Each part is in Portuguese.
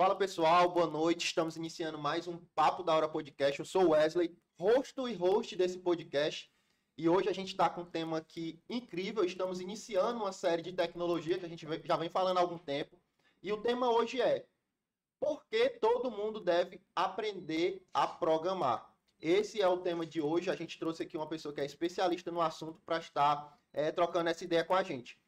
Fala pessoal, boa noite. Estamos iniciando mais um Papo da Hora Podcast. Eu sou Wesley, rosto e host desse podcast. E hoje a gente está com um tema aqui incrível. Estamos iniciando uma série de tecnologia que a gente já vem falando há algum tempo. E o tema hoje é por que todo mundo deve aprender a programar? Esse é o tema de hoje. A gente trouxe aqui uma pessoa que é especialista no assunto para estar é, trocando essa ideia com a gente.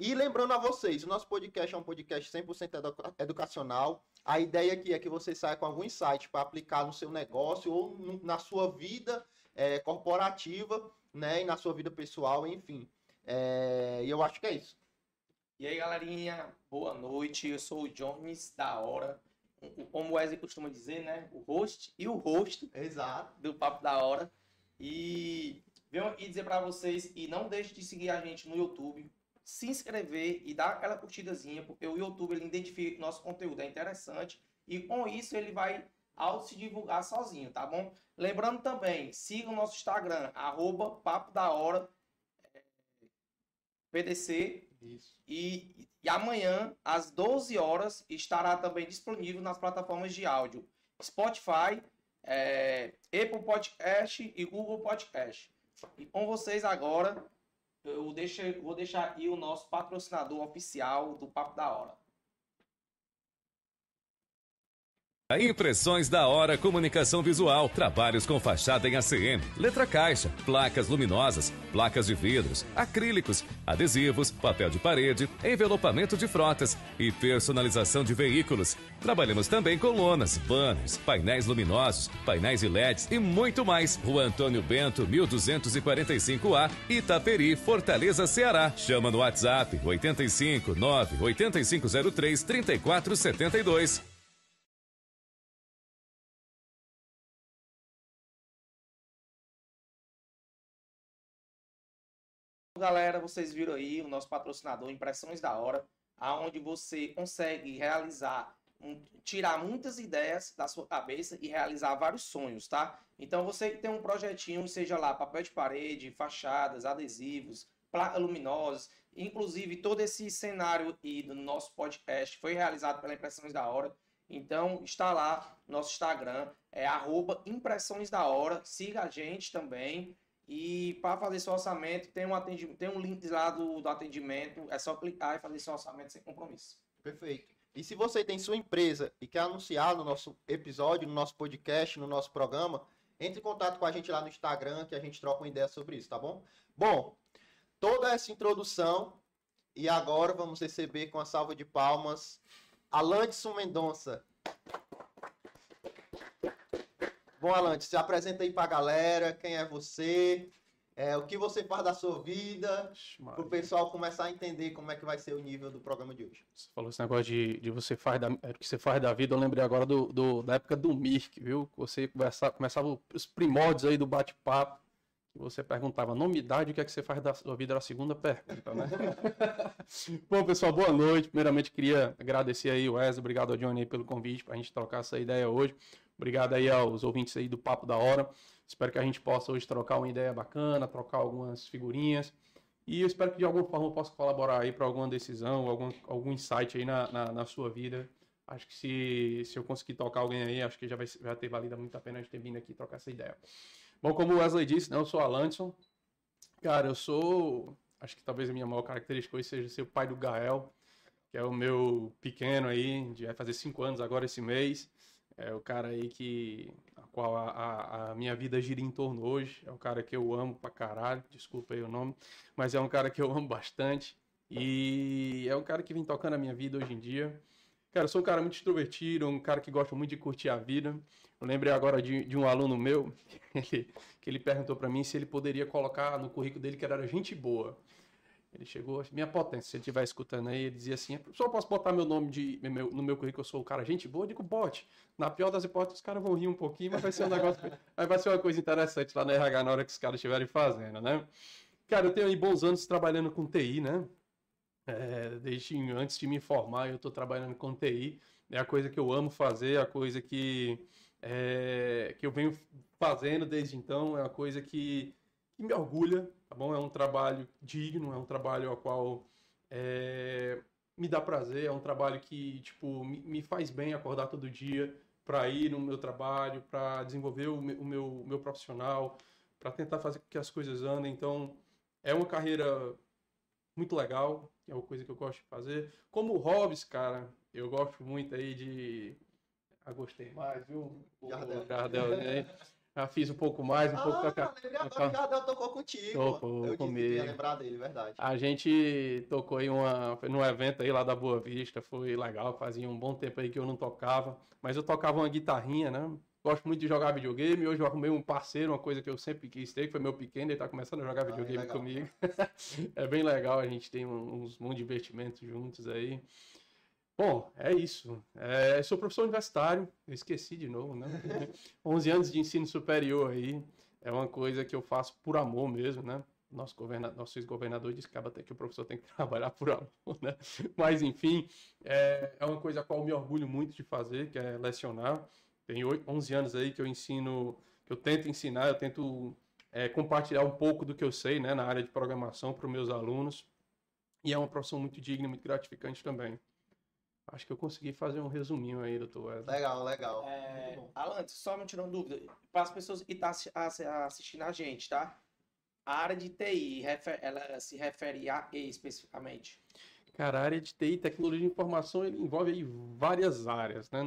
E lembrando a vocês, o nosso podcast é um podcast 100% educacional. A ideia aqui é que você saia com algum insight para aplicar no seu negócio ou na sua vida é, corporativa, né? E na sua vida pessoal, enfim. É, e eu acho que é isso. E aí, galerinha, boa noite. Eu sou o Jones da Hora. Como o Wesley costuma dizer, né? O host e o host Exato. do Papo da Hora. E venho aqui dizer para vocês, e não deixe de seguir a gente no YouTube, se inscrever e dar aquela curtidazinha, porque o YouTube ele identifica que nosso conteúdo é interessante e com isso ele vai ao se divulgar sozinho, tá bom? Lembrando também, siga o nosso Instagram, arroba Papo da Hora é, PDC. E, e amanhã, às 12 horas, estará também disponível nas plataformas de áudio Spotify, é, Apple Podcast e Google Podcast. E com vocês agora, eu deixo, vou deixar aqui o nosso patrocinador oficial do Papo da Hora. Impressões da Hora Comunicação Visual. Trabalhos com fachada em ACM, letra caixa, placas luminosas, placas de vidros, acrílicos, adesivos, papel de parede, envelopamento de frotas e personalização de veículos. Trabalhamos também com lonas, banners, painéis luminosos, painéis de LEDs e muito mais. Rua Antônio Bento, 1245A, Itaperi, Fortaleza, Ceará. Chama no WhatsApp 85 9 8503 3472. Galera, vocês viram aí o nosso patrocinador Impressões da Hora, aonde você consegue realizar, tirar muitas ideias da sua cabeça e realizar vários sonhos, tá? Então você que tem um projetinho, seja lá papel de parede, fachadas, adesivos, placas luminosas, inclusive todo esse cenário e do nosso podcast foi realizado pela Impressões da Hora. Então está lá nosso Instagram, é arroba Impressões da Hora, siga a gente também. E para fazer seu orçamento, tem um, atendimento, tem um link lá do, do atendimento. É só clicar e fazer seu orçamento sem compromisso. Perfeito. E se você tem sua empresa e quer anunciar no nosso episódio, no nosso podcast, no nosso programa, entre em contato com a gente lá no Instagram que a gente troca uma ideia sobre isso, tá bom? Bom, toda essa introdução e agora vamos receber com a salva de palmas Alandson Mendonça. Bom, Alan, se apresenta aí pra galera, quem é você, é, o que você faz da sua vida, para o pessoal começar a entender como é que vai ser o nível do programa de hoje. Você falou esse negócio de, de você faz da, é, que você faz da vida, eu lembrei agora do, do da época do Mirk, viu? Você começava, começava os primórdios aí do bate-papo, você perguntava nome, idade, o que é que você faz da sua vida, era a segunda pergunta, né? Bom, pessoal, boa noite. Primeiramente, queria agradecer aí o Wesley, obrigado ao Johnny aí pelo convite para a gente trocar essa ideia hoje. Obrigado aí aos ouvintes aí do Papo da Hora. Espero que a gente possa hoje trocar uma ideia bacana, trocar algumas figurinhas. E eu espero que de alguma forma eu possa colaborar aí para alguma decisão, algum, algum insight aí na, na, na, sua vida. Acho que se, se eu conseguir tocar alguém aí, acho que já vai, vai ter valido muito a pena a gente ter vindo aqui trocar essa ideia. Bom, como o Wesley disse, né, eu sou Alanson. Cara, eu sou. Acho que talvez a minha maior característica hoje seja ser o pai do Gael, que é o meu pequeno aí, de vai fazer cinco anos agora esse mês. É o cara aí que a qual a, a, a, minha vida gira em torno hoje. É um cara que eu amo pra caralho, desculpa aí o nome, mas é um cara que eu amo bastante. E é um cara que vem tocando a minha vida hoje em dia. Cara, eu sou um cara muito extrovertido, um cara que gosta muito de curtir a vida. Eu lembrei agora de, de um aluno meu que ele perguntou para mim se ele poderia colocar no currículo dele que era gente boa. Ele chegou, minha potência, se ele estiver escutando aí, ele dizia assim: só posso botar meu nome de, meu, no meu currículo, eu sou o cara gente boa? Eu digo, bote. Na pior das hipóteses, os caras vão rir um pouquinho, mas vai ser um negócio. vai ser uma coisa interessante lá na RH na hora que os caras estiverem fazendo, né? Cara, eu tenho aí bons anos trabalhando com TI, né? É, desde antes de me formar, eu estou trabalhando com TI. É a coisa que eu amo fazer, é a coisa que, é, que eu venho fazendo desde então, é uma coisa que, que me orgulha, tá bom? É um trabalho digno, é um trabalho ao qual é, me dá prazer, é um trabalho que, tipo, me, me faz bem acordar todo dia para ir no meu trabalho, para desenvolver o meu, o meu, meu profissional, para tentar fazer com que as coisas andem. Então, é uma carreira muito legal, é uma coisa que eu gosto de fazer. Como hobbies, cara, eu gosto muito aí de... Ah, gostei mais, viu? O Jardel. Jardel né? Já fiz um pouco mais, um ah, pouco... Ah, lembrei Jardel tocou contigo. Tocou eu comigo. Eu lembrar dele, verdade. A gente tocou em uma, num evento aí lá da Boa Vista, foi legal, fazia um bom tempo aí que eu não tocava, mas eu tocava uma guitarrinha, né? Gosto muito de jogar videogame, hoje eu arrumei um parceiro, uma coisa que eu sempre quis ter, que foi meu pequeno, ele tá começando a jogar ah, videogame é comigo. é bem legal, a gente tem uns, uns divertimentos juntos aí. Bom, é isso. É, sou professor universitário, esqueci de novo, né? 11 anos de ensino superior aí, é uma coisa que eu faço por amor mesmo, né? Nosso, governador, nosso ex-governador disse que até que o professor tem que trabalhar por amor, né? Mas, enfim, é, é uma coisa a qual eu me orgulho muito de fazer, que é lecionar. Tem 11 anos aí que eu ensino, que eu tento ensinar, eu tento é, compartilhar um pouco do que eu sei, né? Na área de programação para os meus alunos. E é uma profissão muito digna, muito gratificante também. Acho que eu consegui fazer um resuminho aí, doutor Wesley. Legal, legal. É, Alan, só me tirando dúvida, para as pessoas que estão tá assistindo a gente, tá? A área de TI, ela se refere a que especificamente? Cara, a área de TI, tecnologia de informação, ele envolve aí várias áreas, né,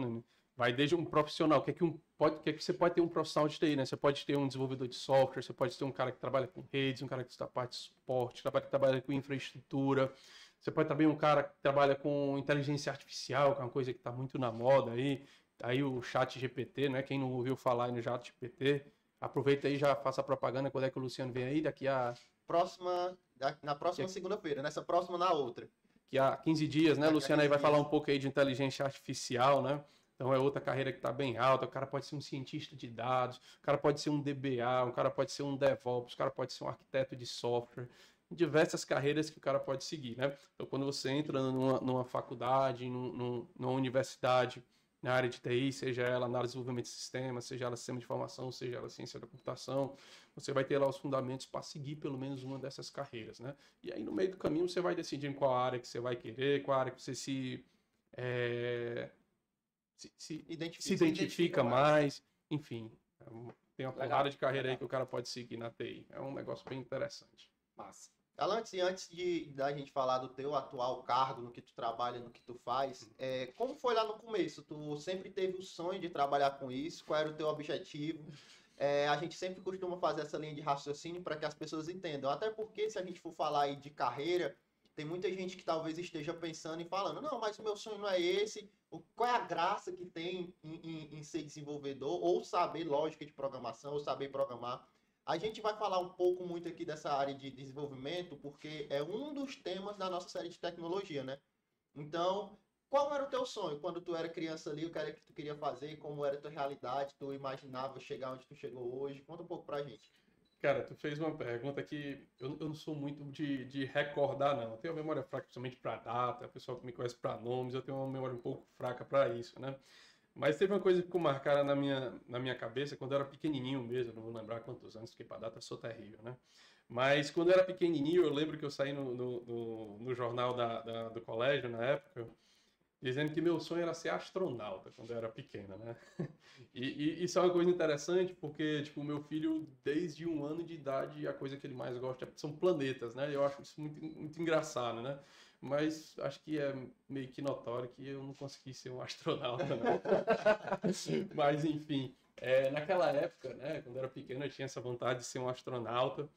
vai desde um profissional, o que é que, um, pode, que, é que você pode ter um profissional de TI, né? Você pode ter um desenvolvedor de software, você pode ter um cara que trabalha com redes, um cara que está parte de suporte, trabalha, que trabalha com infraestrutura, você pode também um cara que trabalha com inteligência artificial, que é uma coisa que está muito na moda aí, aí o chat GPT, né? Quem não ouviu falar no chat GPT, aproveita aí já faça a propaganda quando é que o Luciano vem aí, daqui a... Próxima, na próxima segunda-feira, nessa próxima na outra. Que há 15 dias, né? Luciano aí vai falar um pouco aí de inteligência artificial, né? Então é outra carreira que está bem alta. O cara pode ser um cientista de dados, o cara pode ser um DBA, o cara pode ser um DevOps, o cara pode ser um arquiteto de software. Diversas carreiras que o cara pode seguir, né? Então quando você entra numa, numa faculdade, num, num, numa universidade na área de TI, seja ela área de desenvolvimento de sistemas, seja ela sistema de informação, seja ela ciência da computação, você vai ter lá os fundamentos para seguir pelo menos uma dessas carreiras, né? E aí no meio do caminho você vai decidir em qual área que você vai querer, qual área que você se é, se, se, identifica, se identifica mais. mais. Enfim, é tem uma porrada de carreira legal. aí que o cara pode seguir na TI. É um negócio bem interessante. Massa. Alantes, e antes de da gente falar do teu atual cargo, no que tu trabalha, no que tu faz, é, como foi lá no começo? Tu sempre teve o sonho de trabalhar com isso? Qual era o teu objetivo? É, a gente sempre costuma fazer essa linha de raciocínio para que as pessoas entendam. Até porque se a gente for falar aí de carreira, tem muita gente que talvez esteja pensando e falando, não, mas o meu sonho não é esse. Qual é a graça que tem em, em, em ser desenvolvedor, ou saber lógica de programação, ou saber programar. A gente vai falar um pouco muito aqui dessa área de desenvolvimento, porque é um dos temas da nossa série de tecnologia, né? Então, qual era o teu sonho quando tu era criança ali? O que era que tu queria fazer? Como era a tua realidade? Tu imaginava chegar onde tu chegou hoje? Conta um pouco pra gente. Cara, tu fez uma pergunta que eu, eu não sou muito de, de recordar, não. Eu tenho uma memória fraca, principalmente para data, o pessoal que me conhece para nomes, eu tenho uma memória um pouco fraca para isso, né? Mas teve uma coisa que ficou marcada na minha, na minha cabeça quando eu era pequenininho mesmo, não vou lembrar quantos anos, porque para data eu sou terrível, né? Mas quando eu era pequenininho, eu lembro que eu saí no, no, no, no jornal da, da, do colégio na época, dizendo que meu sonho era ser astronauta quando eu era pequena, né? E, e, isso é uma coisa interessante porque, tipo, meu filho, desde um ano de idade, a coisa que ele mais gosta são planetas, né? Eu acho isso muito, muito engraçado, né? Mas acho que é meio que notório que eu não consegui ser um astronauta, né? Mas, enfim, é, naquela época, né, quando eu era pequeno, eu tinha essa vontade de ser um astronauta.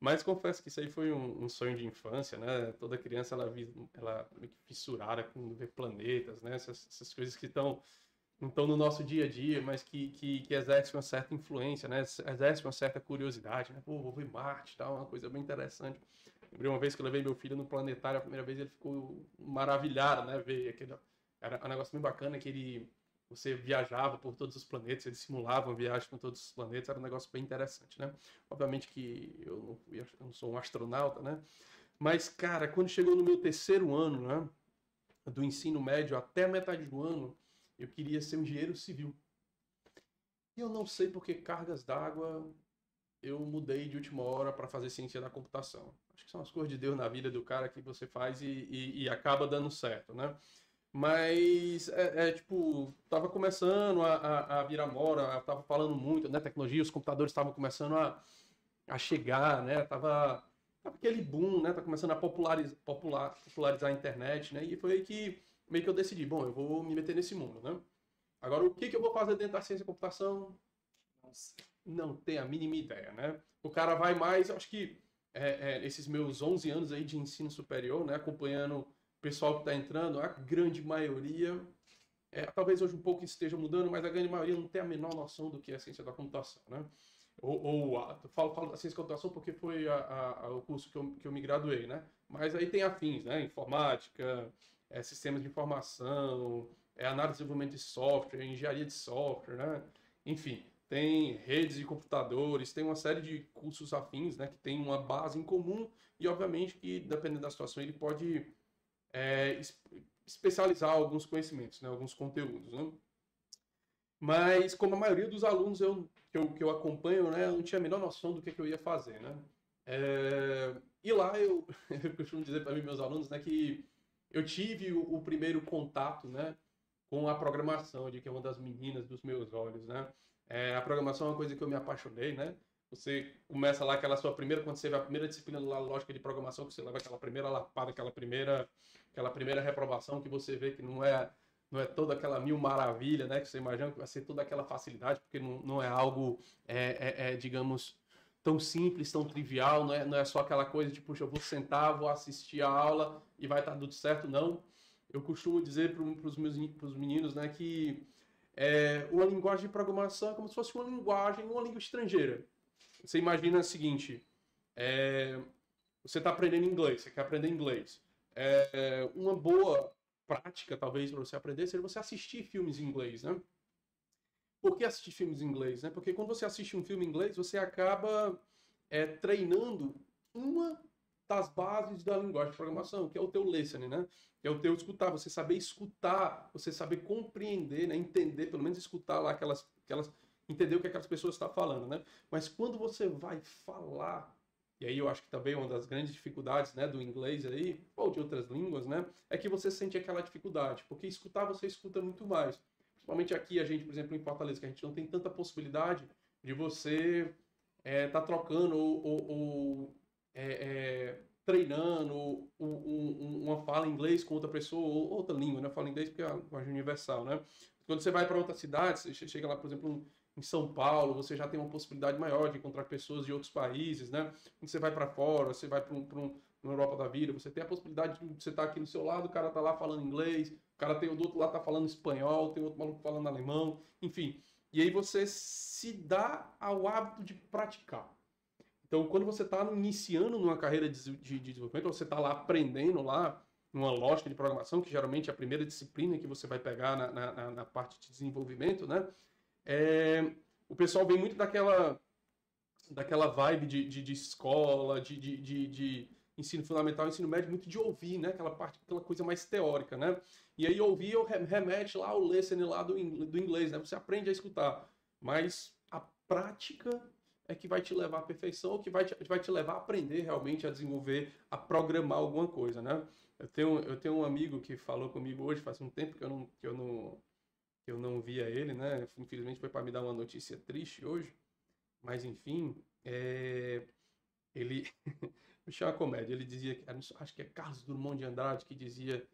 Mas confesso que isso aí foi um, um sonho de infância, né? Toda criança ela, ela meio que fissurada com ver planetas, né? Essas, essas coisas que estão não estão no nosso dia a dia, mas que, que, que exercem uma certa influência, né? Exercem uma certa curiosidade, né? Pô, vou ver Marte, tal, uma coisa bem interessante. Lembrei uma vez que eu levei meu filho no planetário, a primeira vez ele ficou maravilhado, né? Ver aquele era um negócio bem bacana que ele você viajava por todos os planetas, eles simulavam viagem com todos os planetas, era um negócio bem interessante, né? Obviamente que eu não, eu não sou um astronauta, né? Mas, cara, quando chegou no meu terceiro ano, né? Do ensino médio até a metade do ano, eu queria ser um engenheiro civil. E eu não sei por que cargas d'água eu mudei de última hora para fazer ciência da computação. Acho que são as coisas de Deus na vida do cara que você faz e, e, e acaba dando certo, né? Mas, é, é, tipo, tava começando a, a, a virar mora, tava falando muito, né? Tecnologia, os computadores estavam começando a, a chegar, né? Tava, tava aquele boom, né? Tá começando a popularizar, popular, popularizar a internet, né? E foi aí que meio que eu decidi, bom, eu vou me meter nesse mundo, né? Agora, o que, que eu vou fazer dentro da ciência da computação? Não tenho a mínima ideia, né? O cara vai mais, eu acho que é, é, esses meus 11 anos aí de ensino superior, né? Acompanhando o pessoal que está entrando, a grande maioria, é, talvez hoje um pouco esteja mudando, mas a grande maioria não tem a menor noção do que é a ciência da computação, né? Ou, ou a, falo, falo da ciência da computação porque foi a, a, o curso que eu, que eu me graduei, né? Mas aí tem afins, né? Informática, é, sistemas de informação, é, análise de desenvolvimento de software, engenharia de software, né? Enfim, tem redes de computadores, tem uma série de cursos afins, né? Que tem uma base em comum e, obviamente, que dependendo da situação, ele pode é, especializar alguns conhecimentos, né, alguns conteúdos. Né? Mas, como a maioria dos alunos eu, que, eu, que eu acompanho, né, eu não tinha a menor noção do que, que eu ia fazer. Né? É, e lá eu, eu costumo dizer para meus alunos né, que eu tive o, o, primeiro contato né, com a programação, de que é uma das meninas dos meus olhos. Né? É, a programação é uma coisa que eu me apaixonei, né? Você começa lá aquela sua primeira, quando você vê a primeira disciplina lá, lógica de programação, que você leva aquela primeira lapada, aquela primeira, aquela primeira reprovação que você vê que não é não é toda aquela mil maravilha, né? Que você imagina que vai ser toda aquela facilidade, porque não, não é algo, é, é, é, digamos, tão simples, tão trivial, não é, não é só aquela coisa de, puxa, eu vou sentar, vou assistir a aula e vai estar tudo certo, não. Eu costumo dizer para os meus pros meninos, né, que é, uma linguagem de programação é como se fosse uma linguagem, uma língua estrangeira. Você imagina o seguinte, é, você está aprendendo inglês, você quer aprender inglês. É, uma boa prática, talvez, para você aprender, seria você assistir filmes em inglês, né? Por que assistir filmes em inglês? Né? Porque quando você assiste um filme em inglês, você acaba é, treinando uma das bases da linguagem de programação, que é o teu listening, né? Que é o teu escutar, você saber escutar, você saber compreender, né? entender, pelo menos escutar lá aquelas, aquelas entender o que aquelas pessoas estão falando, né? Mas quando você vai falar, e aí eu acho que também uma das grandes dificuldades, né, do inglês aí, ou de outras línguas, né, é que você sente aquela dificuldade, porque escutar você escuta muito mais. Principalmente aqui, a gente, por exemplo, em Fortaleza, que a gente não tem tanta possibilidade de você é, tá trocando ou, ou, ou é, é, treinando uma fala em inglês com outra pessoa, ou outra língua, né? Fala inglês porque é a linguagem universal, né? Quando você vai para outra cidade, você chega lá, por exemplo, em São Paulo, você já tem uma possibilidade maior de encontrar pessoas de outros países, né? Quando você vai para fora, você vai para um, um, uma Europa da vida, você tem a possibilidade de você estar tá aqui no seu lado, o cara tá lá falando inglês, cara tem o do outro lado tá falando espanhol, tem outro maluco falando alemão, enfim. E aí você se dá ao hábito de praticar. Então, quando você está iniciando numa carreira de, de, de desenvolvimento, você está lá aprendendo lá numa lógica de programação, que geralmente é a primeira disciplina que você vai pegar na, na, na parte de desenvolvimento, né? É, o pessoal vem muito daquela daquela vibe de, de, de escola, de, de, de, ensino fundamental, ensino médio, muito de ouvir, né? Aquela parte, aquela coisa mais teórica, né? E aí ouvir remete lá ao listening lá do, do inglês, né? Você aprende a escutar, mas a prática é que vai te levar à perfeição, ou que vai te, vai te levar a aprender realmente a desenvolver, a programar alguma coisa, né? Eu tenho, eu tenho um amigo que falou comigo hoje, faz um tempo que eu não, que eu não, que eu não via ele, né? Infelizmente foi para me dar uma notícia triste hoje, mas enfim, é, ele é uma comédia. Ele dizia, acho que é Carlos Drummond de Andrade que dizia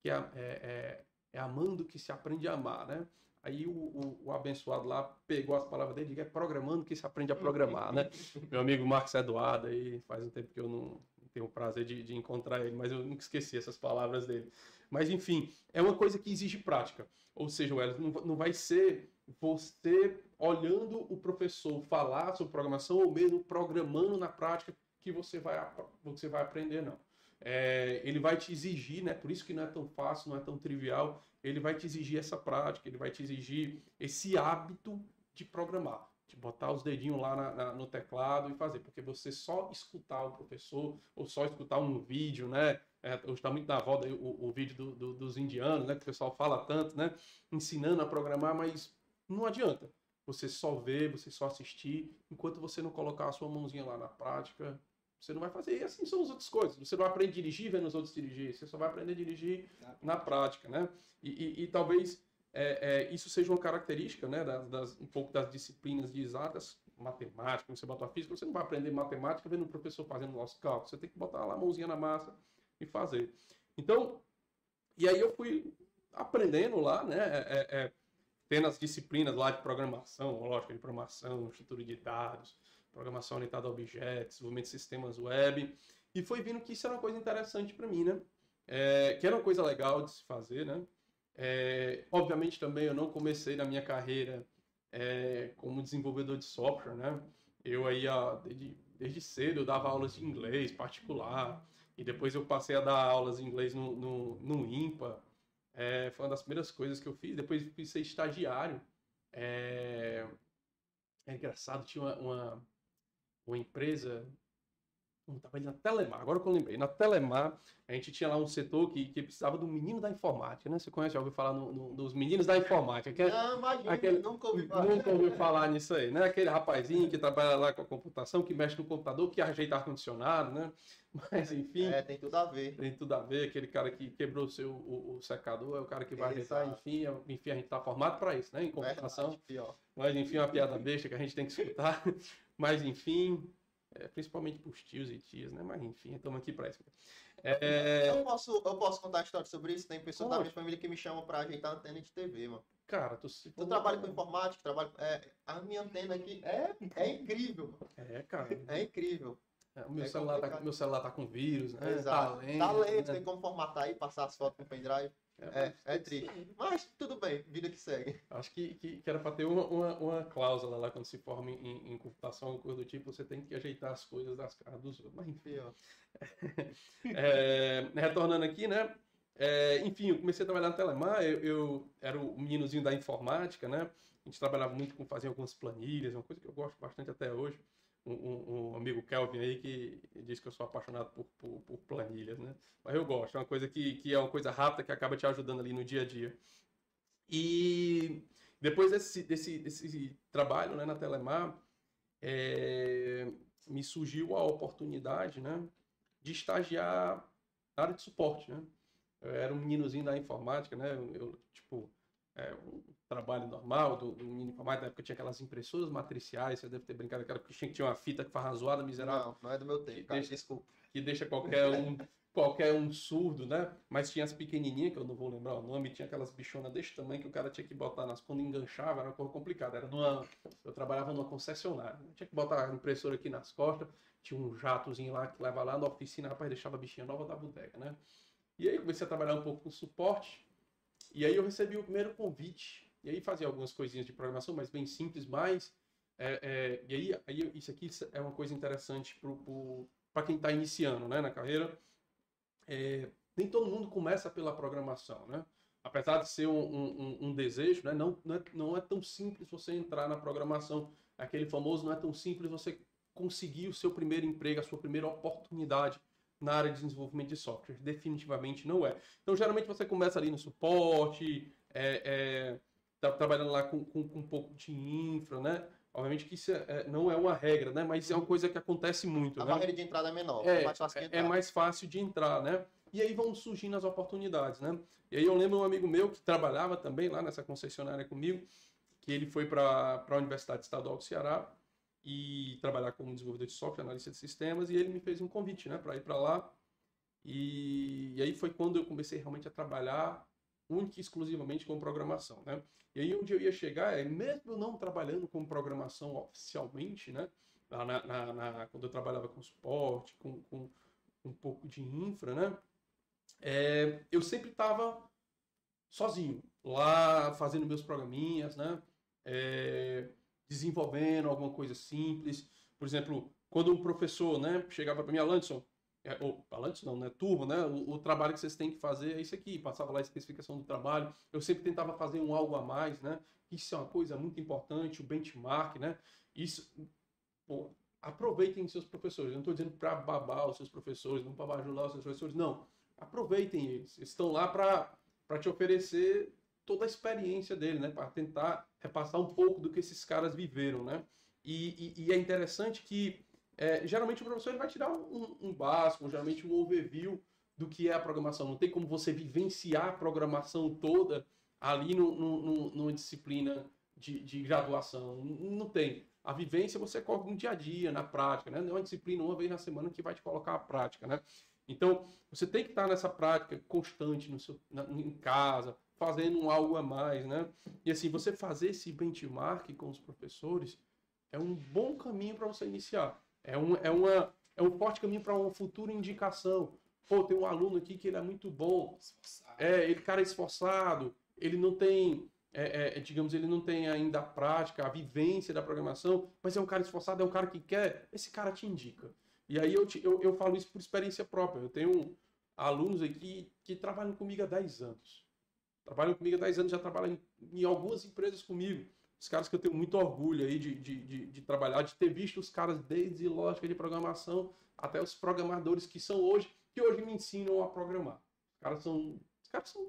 que é, é, é, é amando que se aprende a amar, né? Aí o, o, o, abençoado lá pegou as palavras dele e disse, é programando que se aprende a programar, né? Meu amigo Marcos Eduardo, aí faz um tempo que eu não tenho o prazer de, de, encontrar ele, mas eu nunca esqueci essas palavras dele. Mas enfim, é uma coisa que exige prática. Ou seja, o não, não vai ser você olhando o professor falar sobre programação ou mesmo programando na prática que você vai, você vai aprender, não. É, ele vai te exigir, né? Por isso que não é tão fácil, não é tão trivial. Ele vai te exigir essa prática, ele vai te exigir esse hábito de programar, de botar os dedinhos lá na, na, no teclado e fazer, porque você só escutar o professor ou só escutar um vídeo, né? É, hoje está muito na roda o, o vídeo do, do, dos indianos, né? Que o pessoal fala tanto, né? Ensinando a programar, mas não adianta. Você só ver, você só assistir, enquanto você não colocar a sua mãozinha lá na prática, você não vai fazer. E assim são as outras coisas. Você não vai aprender a dirigir vendo os outros dirigir. Você só vai aprender a dirigir na prática, né? E, e, e talvez é, é, isso seja uma característica, né? Das, das, um pouco das disciplinas de exatas, matemática, você bota a física, você não vai aprender matemática vendo o professor fazendo o nosso cálculo. Você tem que botar lá a mãozinha na massa e fazer. Então, e aí eu fui aprendendo lá, né? É, é, é tendo as disciplinas lá de programação, lógica de programação, estrutura de dados, programação orientada a objetos, desenvolvimento de sistemas web, e foi vindo que isso era uma coisa interessante para mim, né? É, que era uma coisa legal de se fazer, né? É, obviamente também eu não comecei na minha carreira é, como desenvolvedor de software, né? Eu aí, ó, desde, desde cedo, eu dava aulas de inglês particular, e depois eu passei a dar aulas de inglês no, no, no IMPA, é, foi uma das primeiras coisas que eu fiz. Depois fui ser estagiário. É, é engraçado, tinha uma, uma, uma empresa, estava ali na Telemar, agora que eu lembrei, na Telemar a gente tinha lá um setor que, que precisava do menino da informática, né? Você conhece, já ouviu falar no, no, dos meninos da informática? Que é, não, imagina, aquele, nunca ouvi falar. Nunca ouviu falar nisso aí, né? Aquele rapazinho que trabalha lá com a computação, que mexe no computador, que ajeita ar-condicionado, né? Mas enfim. É, tem tudo a ver. Tem tudo a ver. Aquele cara que quebrou o seu o, o secador é o cara que vai ajeitar, enfim, é, enfim, a gente tá formado para isso, né? Em computação. Verdade, Mas enfim, é uma piada besta que a gente tem que escutar. Mas enfim, é, principalmente para os tios e tias, né? Mas enfim, estamos aqui para isso. É, Eu, posso, eu posso contar a história sobre isso? Tem pessoas da minha família que me chamam pra ajeitar a antena de TV, mano. cara, tu se Eu trabalho com informática, trabalho. É, a minha antena aqui é, é incrível, mano. É, cara. É incrível. É, o meu, É celular tá, complicado. meu celular tá com vírus, né? Exato. Tá lento, Tá lento, né? tem como formatar aí, passar as fotos com pendrive. É, é triste. Mas tudo bem, vida que segue. Acho que, que, que era para ter uma, uma, uma cláusula lá quando se forma em, em computação, alguma coisa do tipo, você tem que ajeitar as coisas das caras dos outros. Mas enfim. É, retornando aqui, né? É, enfim, eu comecei a trabalhar na Telemar, eu, eu era o meninozinho da informática, né? A gente trabalhava muito com fazer algumas planilhas, uma coisa que eu gosto bastante até hoje. Um, um- amigo Kelvin aí que diz que eu sou apaixonado por, por, por planilhas, né? Mas eu gosto, é uma coisa que, que é uma coisa rápida que acaba te ajudando ali no dia a dia. E depois desse, desse, desse trabalho né, na Telemar, é, me surgiu a oportunidade, né? de estagiar na área de suporte, né? Eu era um meninozinho da informática, né? Eu, tipo, é, um trabalho normal do, do menino informático, na época tinha aquelas impressoras matriciais, você deve ter brincado com aquela que tinha, que tinha uma fita que faz zoada miserável, Não, não é do meu tempo, cara. Deixa- Desculpa. que deixa qualquer um, qualquer um surdo, né? Mas tinha as pequenininhas, que eu não vou lembrar o nome, tinha aquelas bichonas desse tamanho que o cara tinha que botar nas... Quando enganchava, era uma coisa complicada. Era numa... Eu trabalhava numa concessionária. né? Tinha que botar a impressora aqui nas costas, tinha um jatozinho lá que leva lá na oficina, rapaz, deixava a bichinha nova da bodega, né? E aí comecei a trabalhar um pouco com suporte, e aí eu recebi o primeiro convite, e aí fazia algumas coisinhas de programação, mas bem simples, mas... é, é, e aí, aí isso aqui é uma coisa interessante para quem está iniciando né, na carreira, é, nem todo mundo começa pela programação, né? Apesar de ser um, um- um- um desejo, né, não, não, é, não é tão simples você entrar na programação. Aquele famoso, não é tão simples você conseguir o seu primeiro emprego, a sua primeira oportunidade na área de desenvolvimento de software. Definitivamente não é. Então, geralmente você começa ali no suporte, é, é, tá trabalhando lá com, com, com um pouco de infra, né? Obviamente que isso é- é- não é uma regra, né? Mas é uma coisa que acontece muito, A né? barreira de entrada é menor, É, é mais fácil de é entrar. mais fácil de entrar, né? E aí vão surgindo as oportunidades, né? E aí eu lembro um amigo meu que trabalhava também lá nessa concessionária comigo, que ele foi para a Universidade Estadual do Ceará e trabalhar como desenvolvedor de software, analista de sistemas, e ele me fez um convite, né, para ir para lá. E, e aí foi quando eu comecei realmente a trabalhar única e exclusivamente com programação, né? E aí onde eu ia chegar é, mesmo não trabalhando com programação oficialmente, né? Na, na- na- quando eu trabalhava com suporte, com, com um pouco de infra, né? É, eu sempre estava sozinho, lá fazendo meus programinhas, né? É, desenvolvendo alguma coisa simples. Por exemplo, quando um professor, né, chegava para mim, Alanson, é, ou Alanson não, né, turma, né, o, o trabalho que vocês têm que fazer é isso aqui, passava lá a especificação do trabalho. Eu sempre tentava fazer um algo a mais, né? Isso é uma coisa muito importante, o benchmark, né? Isso, pô, aproveitem seus professores. Eu não estou dizendo para babar os seus professores, não para bajular os seus professores, não. Aproveitem eles. Eles estão lá para te oferecer toda a experiência dele, né? Para tentar repassar um pouco do que esses caras viveram, né? E, e- e é interessante que é, geralmente o professor ele vai tirar um, um básico, geralmente um overview do que é a programação. Não tem como você vivenciar a programação toda ali no, no- no- numa disciplina de, de graduação. Não tem. A vivência você corre no dia a dia, na prática, né? Não é uma disciplina uma vez na semana que vai te colocar a prática, né? Então, você tem que estar nessa prática constante no seu, na- em casa, fazendo algo a mais, né? E assim, você fazer esse benchmark com os professores é um bom caminho para você iniciar. É, um, é, uma, é um forte caminho para uma futura indicação. Pô, tem um aluno aqui que ele é muito bom, Esforçado. é, ele cara é esforçado, ele não tem, é, é, digamos, ele não tem ainda a prática, a vivência da programação, mas é um cara esforçado, é um cara que quer, esse cara te indica. E aí eu, te- eu, eu falo isso por experiência própria. Eu tenho alunos aqui que trabalham comigo há 10 anos. Trabalham comigo há 10 anos, já trabalham em, em algumas empresas comigo. Os caras que eu tenho muito orgulho aí de, de, de, de trabalhar, de ter visto os caras desde lógica de programação até os programadores que são hoje, que hoje me ensinam a programar. Os caras são, os caras são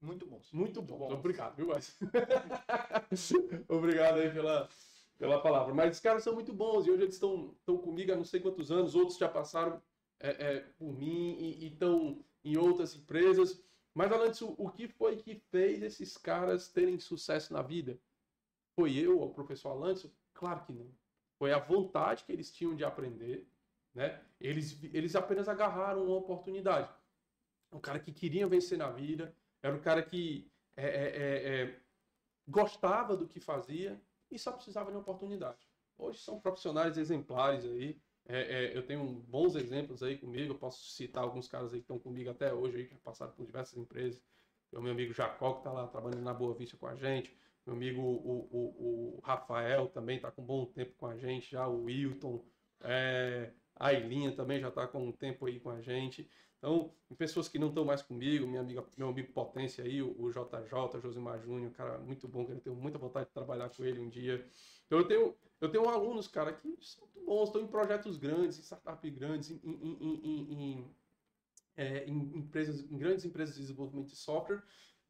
Muito bom. muito bons. bons. Obrigado, viu, Wes? Obrigado aí pela, pela palavra. Mas os caras são muito bons e hoje eles estão estão comigo há não sei quantos anos. Outros já passaram é, é, por mim e estão em outras empresas. Mas, Alantes, o, o que foi que fez esses caras terem sucesso na vida? Foi eu, o professor Alantes? Claro que não. foi a vontade que eles tinham de aprender, né? Eles, eles apenas agarraram uma oportunidade. Um cara que queria vencer na vida, era um cara que é, é, é, é gostava do que fazia e só precisava de uma oportunidade. Hoje são profissionais exemplares aí. É, é, eu tenho bons exemplos aí comigo. Eu posso citar alguns caras aí que estão comigo até hoje, aí, que passaram por diversas empresas. O meu amigo Jacó, que está lá trabalhando na Boa Vista com a gente. Meu amigo o, o, o Rafael também está com um bom tempo com a gente já. O Wilton. É, a Ilinha também já está com um tempo aí com a gente. Então, pessoas que não estão mais comigo, minha amiga, meu amigo Potência aí, o, o JJ, Josimar Júnior, cara muito bom, que eu tenho muita vontade de trabalhar com ele um dia. Então, eu tenho, eu tenho alunos, cara, que são muito bons, estão em projetos grandes, em startups grandes, em, em, em, é, em, empresas, em grandes empresas de desenvolvimento de software,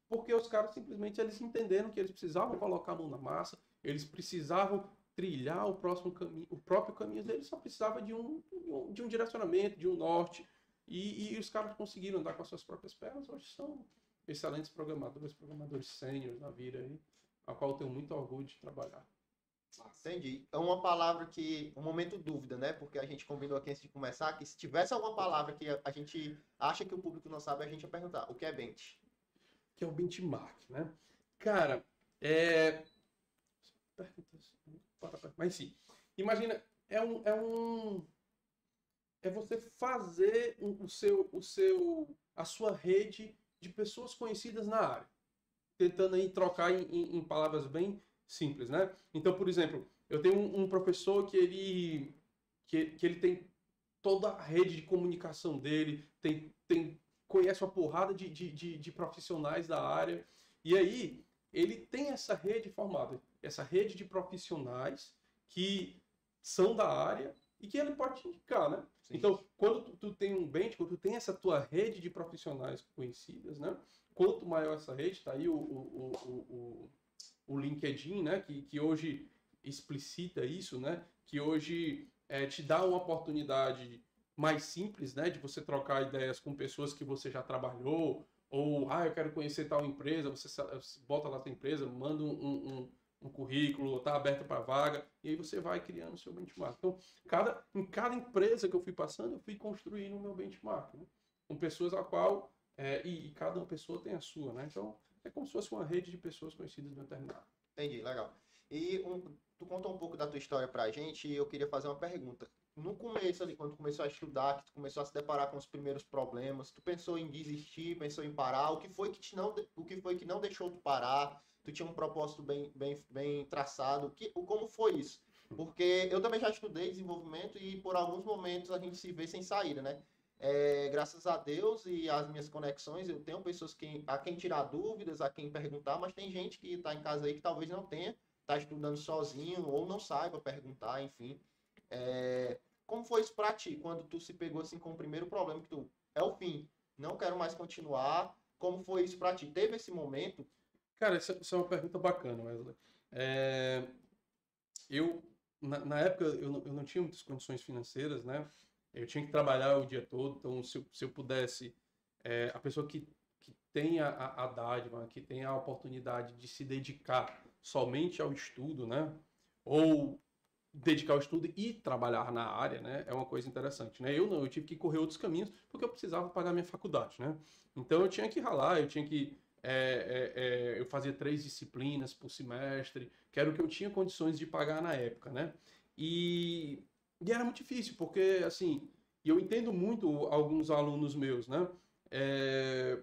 porque os caras simplesmente eles entenderam que eles precisavam colocar a mão na massa, eles precisavam trilhar o próximo caminho, o próprio caminho deles, só precisava de um, de um direcionamento, de um norte, e, e os caras conseguiram andar com as suas próprias pernas, hoje são excelentes programadores, programadores sêniores na vida aí, a qual eu tenho muito orgulho de trabalhar. Entendi. É uma palavra que. Um momento dúvida, né? Porque a gente combinou aqui antes de começar que se tivesse alguma palavra que a gente acha que o público não sabe, a gente ia perguntar. O que é bench? Que é o benchmark, né? Cara, é. Mas sim. Imagina, é um. É um é você fazer o seu, o seu, a sua rede de pessoas conhecidas na área. Tentando aí trocar em, em, em palavras bem simples, né? Então, por exemplo, eu tenho um, um professor que ele, que, que ele tem toda a rede de comunicação dele, tem, tem, conhece uma porrada de, de, de, de profissionais da área, e aí ele tem essa rede formada, essa rede de profissionais que são da área e que ele pode te indicar, né? Sim. Então, quando tu, tu, tem um bench, quando tu tem essa tua rede de profissionais conhecidas, né? Quanto maior essa rede, tá aí o, o, o, o, o LinkedIn, né? Que, que hoje explicita isso, né? Que hoje é, te dá uma oportunidade mais simples, né? De você trocar ideias com pessoas que você já trabalhou, ou, ah, eu quero conhecer tal empresa, você bota lá a tua empresa, manda um, um um currículo, está aberto para vaga, e aí você vai criando o seu benchmark. Então, cada, em cada empresa que eu fui passando, eu fui construindo o meu benchmark, né? com pessoas a qual, é, e, e, cada pessoa tem a sua, né? Então, é como se fosse uma rede de pessoas conhecidas no terminal. Entendi, legal. E um, tu contou um pouco da tua história para a gente, e eu queria fazer uma pergunta. No começo ali, quando tu começou a estudar, que tu começou a se deparar com os primeiros problemas, tu pensou em desistir, pensou em parar, o que foi que, te não, o que, foi que não deixou tu parar? Tu tinha um propósito bem, bem, bem traçado. Que, como foi isso? Porque eu também já estudei desenvolvimento e por alguns momentos a gente se vê sem saída, né? É, graças a Deus e às minhas conexões, eu tenho pessoas que, a quem tirar dúvidas, a quem perguntar, mas tem gente que está em casa aí que talvez não tenha, está estudando sozinho ou não saiba perguntar, enfim. É, como foi isso para ti, quando tu se pegou assim com o primeiro problema que tu, é o fim, não quero mais continuar, como foi isso para ti? Teve esse momento Cara, isso, é uma pergunta bacana, Wesley. É, eu, na, na, época, eu não, eu não tinha muitas condições financeiras, né? Eu tinha que trabalhar o dia todo, então se eu, se eu pudesse, é, a pessoa que, que tem a, a dádiva, que tem a oportunidade de se dedicar somente ao estudo, né? Ou dedicar ao estudo e trabalhar na área, né? É uma coisa interessante, né? Eu não, eu tive que correr outros caminhos porque eu precisava pagar minha faculdade, né? Então eu tinha que ralar, eu tinha que é, é, é, eu fazia três disciplinas por semestre, que era o que eu tinha condições de pagar na época, né? E, e era muito difícil, porque, assim, eu entendo muito alguns alunos meus, né? É,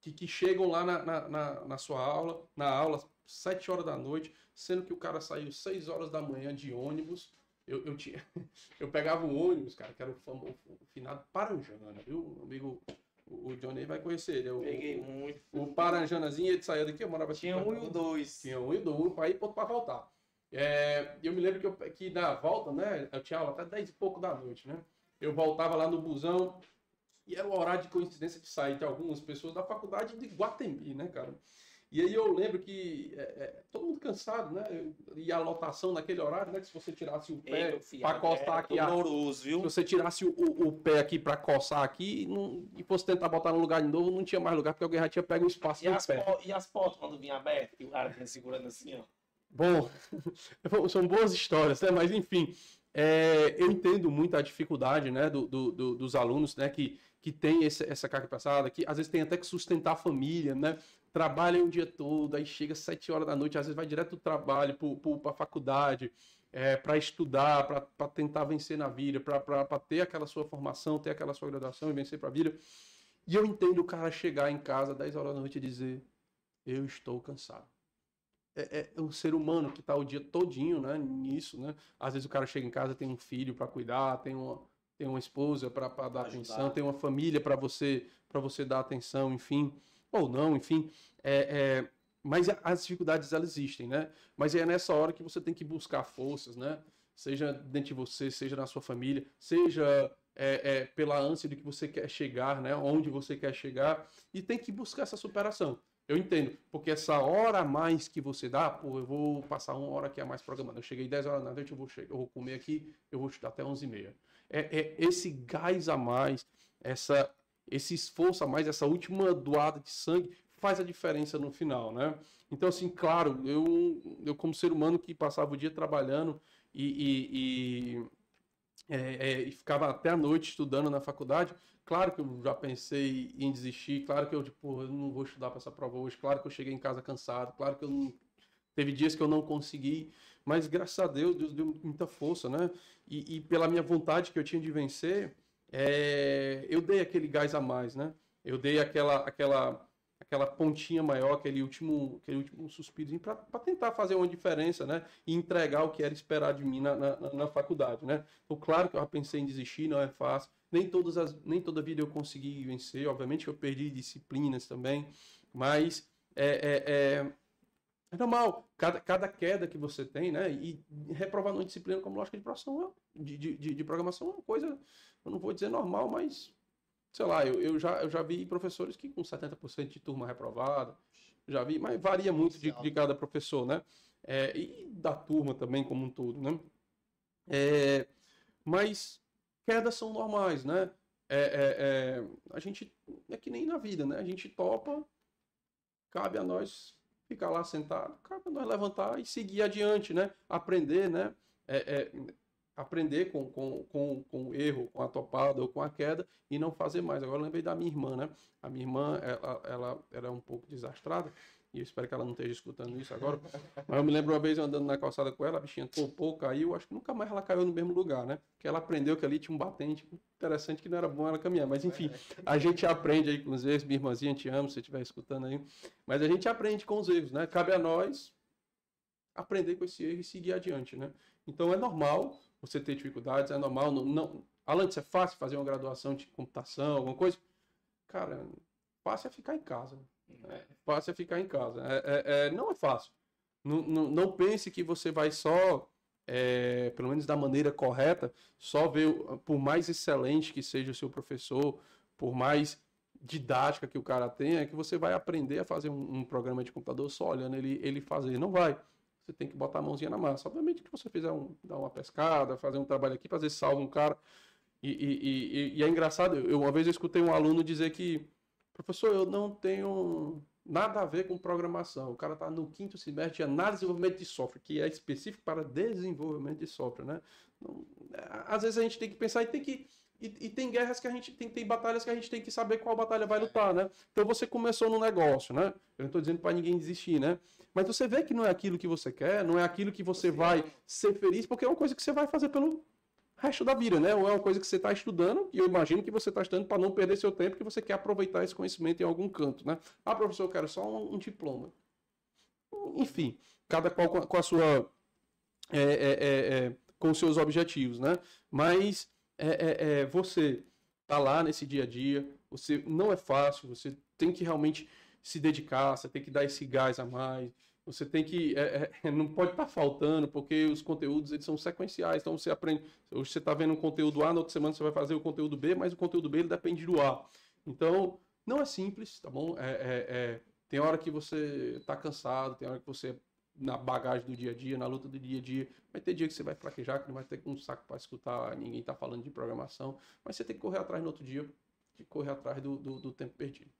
que, que, chegam lá na, na, na, na, sua aula, na aula, sete horas da noite, sendo que o cara saiu seis horas da manhã de ônibus. Eu, eu, tinha, eu pegava o ônibus, cara, que era o, famoso, o finado Paranjana, viu? O amigo o Johnny vai conhecer ele. É o, Peguei muito. O Paranjanazinho, ele saía daqui, eu morava Tinha um e o dois. Tinha um e o dois, um para ir e outro para voltar. É, eu me lembro que, eu, que na volta, né, eu tinha aula até 10 e pouco da noite, né? Eu voltava lá no busão e era o horário de coincidência de sair de algumas pessoas da faculdade de Guatemi, né, cara? E aí eu lembro que é, é, todo mundo cansado, né? E a lotação naquele horário, né? Que se você tirasse o pé para coçar aqui, a, viu? se você tirasse o, o pé aqui para coçar aqui não, e fosse tentar botar no lugar de novo, não tinha mais lugar porque alguém já tinha pego o espaço e as pé. E as portas quando vinha abertas, que o cara vinha segurando assim, ó. Bom, são boas histórias, né? Mas enfim, é, eu entendo muito a dificuldade, né, do, do, do, dos alunos, né, que, que tem esse, essa carga passada, que às vezes tem até que sustentar a família, né? Trabalha o dia todo, aí chega às sete horas da noite, às vezes vai direto do trabalho para a faculdade, é, para estudar, para tentar vencer na vida, para ter aquela sua formação, ter aquela sua graduação e vencer para a vida. E eu entendo o cara chegar em casa às 10 horas da noite e dizer: Eu estou cansado. É, é um ser humano que está o dia todinho né, nisso. Né? Às vezes o cara chega em casa, tem um filho para cuidar, tem uma, tem uma esposa para dar Ajudar. atenção, tem uma família para você, você dar atenção, enfim. Ou não, enfim. É, é mas as dificuldades elas existem, né? Mas é nessa hora que você tem que buscar forças, né? Seja dentro de você, seja na sua família, seja é, é, pela ânsia de que você quer chegar, né? Onde você quer chegar e tem que buscar essa superação. Eu entendo, porque essa hora a mais que você dá, pô, eu vou passar uma hora aqui a mais programando. Eu cheguei 10 horas da noite, eu vou, eu vou comer aqui, eu vou estudar até 11 e meia. É, é esse gás a mais, essa, esse esforço a mais, essa última doada de sangue faz a diferença no final, né? Então, assim, claro, eu, eu como ser humano que passava o dia trabalhando e, e, e, é, é, e ficava até a noite estudando na faculdade, claro que eu já pensei em desistir, claro que eu, tipo, eu não vou estudar para essa prova hoje, claro que eu cheguei em casa cansado, claro que eu não... Teve dias que eu não consegui, mas graças a Deus, Deus deu muita força, né? E, e pela minha vontade que eu tinha de vencer, é... eu dei aquele gás a mais, né? Eu dei aquela, aquela aquela pontinha maior, aquele último, aquele último suspiro para tentar fazer uma diferença, né? E entregar o que era esperado de mim na, na, na, faculdade, né? Então, claro que eu pensei em desistir, não é fácil. Nem, todas as, nem toda vida eu consegui vencer, obviamente eu perdi disciplinas também, mas é, é, é, é normal. Cada, cada queda que você tem, né? E reprovar numa disciplina como lógica de de, de, de programação é uma coisa, eu não vou dizer normal, mas sei lá, eu, eu, já, eu já vi professores que com 70% de turma reprovada, já vi, mas varia muito de, de cada professor, né? É, e da turma também como um todo, né? É, mas quedas são normais, né? É, é, é, a gente é que nem na vida, né? A gente topa, cabe a nós ficar lá sentado, cabe a nós levantar e seguir adiante, né? Aprender, né? Aprender com, com, com, com o erro, com a topada ou com a queda e não fazer mais. Agora eu lembrei da minha irmã, né? A minha irmã, ela, ela era um pouco desastrada, e eu espero que ela não esteja escutando isso agora. Mas eu me lembro uma vez andando na calçada com ela, a bichinha topou, caiu, acho que nunca mais ela caiu no mesmo lugar, né? Porque ela aprendeu que ali tinha um batente. Interessante que não era bom ela caminhar, mas enfim, a gente aprende aí com os erros, minha irmãzinha, te amo, se estiver escutando aí. Mas a gente aprende com os erros, né? Cabe a nós aprender com esse erro e seguir adiante, né? Então é normal você ter dificuldades, é normal. Não, não... Alan, isso é fácil fazer uma graduação de computação, alguma coisa? Cara, fácil é ficar em casa. É, fácil é ficar em casa. É, é, é, não é fácil. Não, não, não, pense que você vai só, é, pelo menos da maneira correta, só ver, por mais excelente que seja o seu professor, por mais didática que o cara tenha, é que você vai aprender a fazer um, um programa de computador só olhando ele, ele fazer. Não vai você tem que botar a mãozinha na massa. Obviamente que você fizer um, dar uma pescada, fazer um trabalho aqui, fazer salvo um cara. E, e, e, e, é engraçado, eu, uma vez eu escutei um aluno dizer que, professor, eu não tenho nada a ver com programação. O cara está no quinto semestre de análise de desenvolvimento de software, que é específico para desenvolvimento de software, né? Não, às vezes a gente tem que pensar e tem que e, e, tem guerras que a gente tem, tem batalhas que a gente tem que saber qual batalha vai lutar, né? Então você começou no negócio, né? Eu não estou dizendo para ninguém desistir, né? Mas você vê que não é aquilo que você quer, não é aquilo que você vai ser feliz, porque é uma coisa que você vai fazer pelo resto da vida, né? Ou é uma coisa que você está estudando, e eu imagino que você está estudando para não perder seu tempo, que você quer aproveitar esse conhecimento em algum canto, né? Ah, professor, eu quero só um, um diploma. Enfim, cada qual com a sua. É, é, é, é, com os seus objetivos, né? Mas é, é, é, você tá lá nesse dia a dia, você não é fácil, você tem que realmente se dedicar, você tem que dar esse gás a mais, você tem que é, é não pode estar tá faltando porque os conteúdos eles são sequenciais, então você aprende, hoje você está vendo um conteúdo A, na outra semana você vai fazer o conteúdo B, mas o conteúdo B ele depende do A, então não é simples, tá bom? É, é, é tem hora que você está cansado, tem hora que você na bagagem do dia a dia, na luta do dia a dia. Vai ter dia que você vai fraquejar, que não vai ter um saco para escutar, ninguém tá falando de programação, mas você tem que correr atrás no outro dia, de correr atrás do, do, do tempo perdido.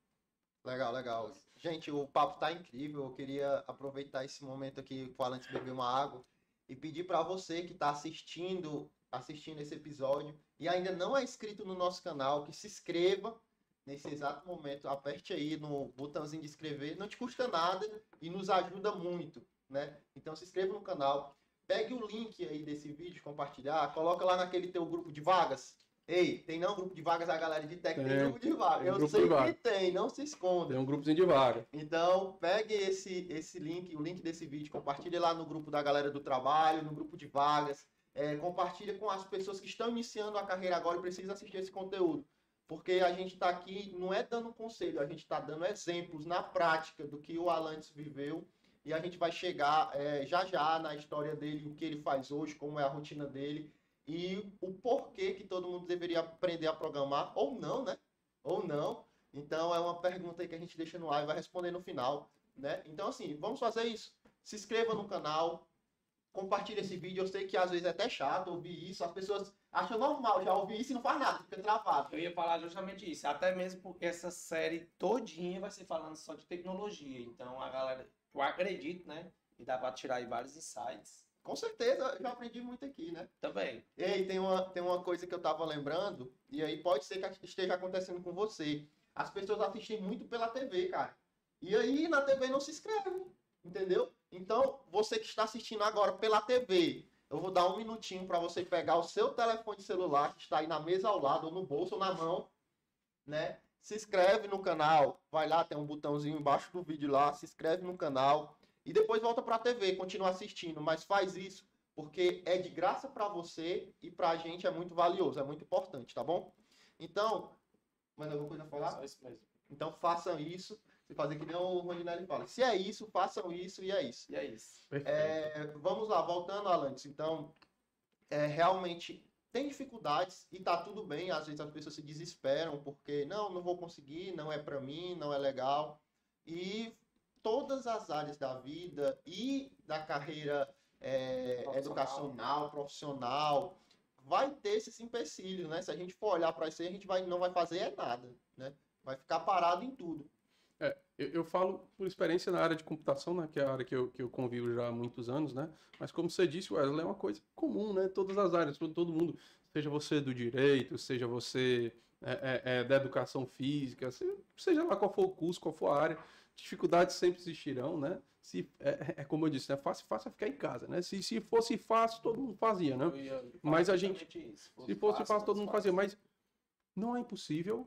Legal, legal. Gente, o papo tá incrível. Eu queria aproveitar esse momento aqui com o Alan beber uma água e pedir para você que está assistindo, assistindo esse episódio e ainda não é inscrito no nosso canal, que se inscreva nesse exato momento. Aperte aí no botãozinho de inscrever, não te custa nada e nos ajuda muito, né? Então se inscreva no canal, pegue o link aí desse vídeo, compartilhar, coloca lá naquele teu grupo de vagas Ei, tem não grupo de vagas a galera de tech, tem, tem grupo de vagas. Eu sei que tem, não se esconda. Tem um grupozinho de vaga. Então, pegue esse, esse link, o link desse vídeo, compartilhe lá no grupo da galera do trabalho, no grupo de vagas. É, compartilha com as pessoas que estão iniciando a carreira agora e precisam assistir esse conteúdo. Porque a gente está aqui, não é dando conselho, a gente está dando exemplos na prática do que o Alantes viveu. E a gente vai chegar é, já já na história dele, o que ele faz hoje, como é a rotina dele e o porquê que todo mundo deveria aprender a programar, ou não, né? Ou não. Então é uma pergunta aí que a gente deixa no ar e vai responder no final, né? Então, assim, vamos fazer isso. Se inscreva no canal, compartilhe esse vídeo. Eu sei que às vezes é até chato ouvir isso, as pessoas acham normal já ouvir isso e não faz nada, fica travado. Eu ia falar justamente isso, até mesmo porque essa série todinha vai ser falando só de tecnologia. Então a galera, eu acredito, né? E dá para tirar aí vários insights com certeza, já aprendi muito aqui, né? Também. Ei, tem uma, tem uma coisa que eu tava lembrando, e aí pode ser que esteja acontecendo com você. As pessoas assistem muito pela TV, cara. E aí na TV não se inscreve, entendeu? Então, você que está assistindo agora pela TV, eu vou dar um minutinho para você pegar o seu telefone celular, que está aí na mesa ao lado, ou no bolso, ou na mão, né? Se inscreve no canal, vai lá, tem um botãozinho embaixo do vídeo lá, se inscreve no canal e depois volta para a TV, continua assistindo, mas faz isso porque é de graça para você e para a gente é muito valioso, é muito importante, tá bom? Então, mais alguma coisa a falar? Só isso mesmo. Então façam isso, se fazer que nem o Rondinelli fala. Se é isso, façam isso e é isso. E é isso. É, vamos lá, voltando, Alantes. Então, é, realmente tem dificuldades e tá tudo bem. Às vezes as pessoas se desesperam porque não, não vou conseguir, não é para mim, não é legal. E todas as áreas da vida e da carreira é, profissional. educacional, profissional, vai ter esses empecilhos, né? Se a gente for olhar para isso a gente vai, não vai fazer é nada, né? Vai ficar parado em tudo. É, eu, eu, falo por experiência na área de computação, né? Que é a área que eu, que eu convivo já há muitos anos, né? Mas como você disse, Wesley, é uma coisa comum, né? Todas as áreas, todo, todo mundo, seja você do direito, seja você é, é, é da educação física, seja lá qual for o curso, qual for a área, dificuldades sempre existirão, né? Se, é, é como eu disse, é né? fácil, fácil é ficar em casa, né? Se, se fosse fácil, todo mundo fazia, né? Mas a gente, isso. se fosse fácil, fácil todo mundo fazia, mas não é impossível,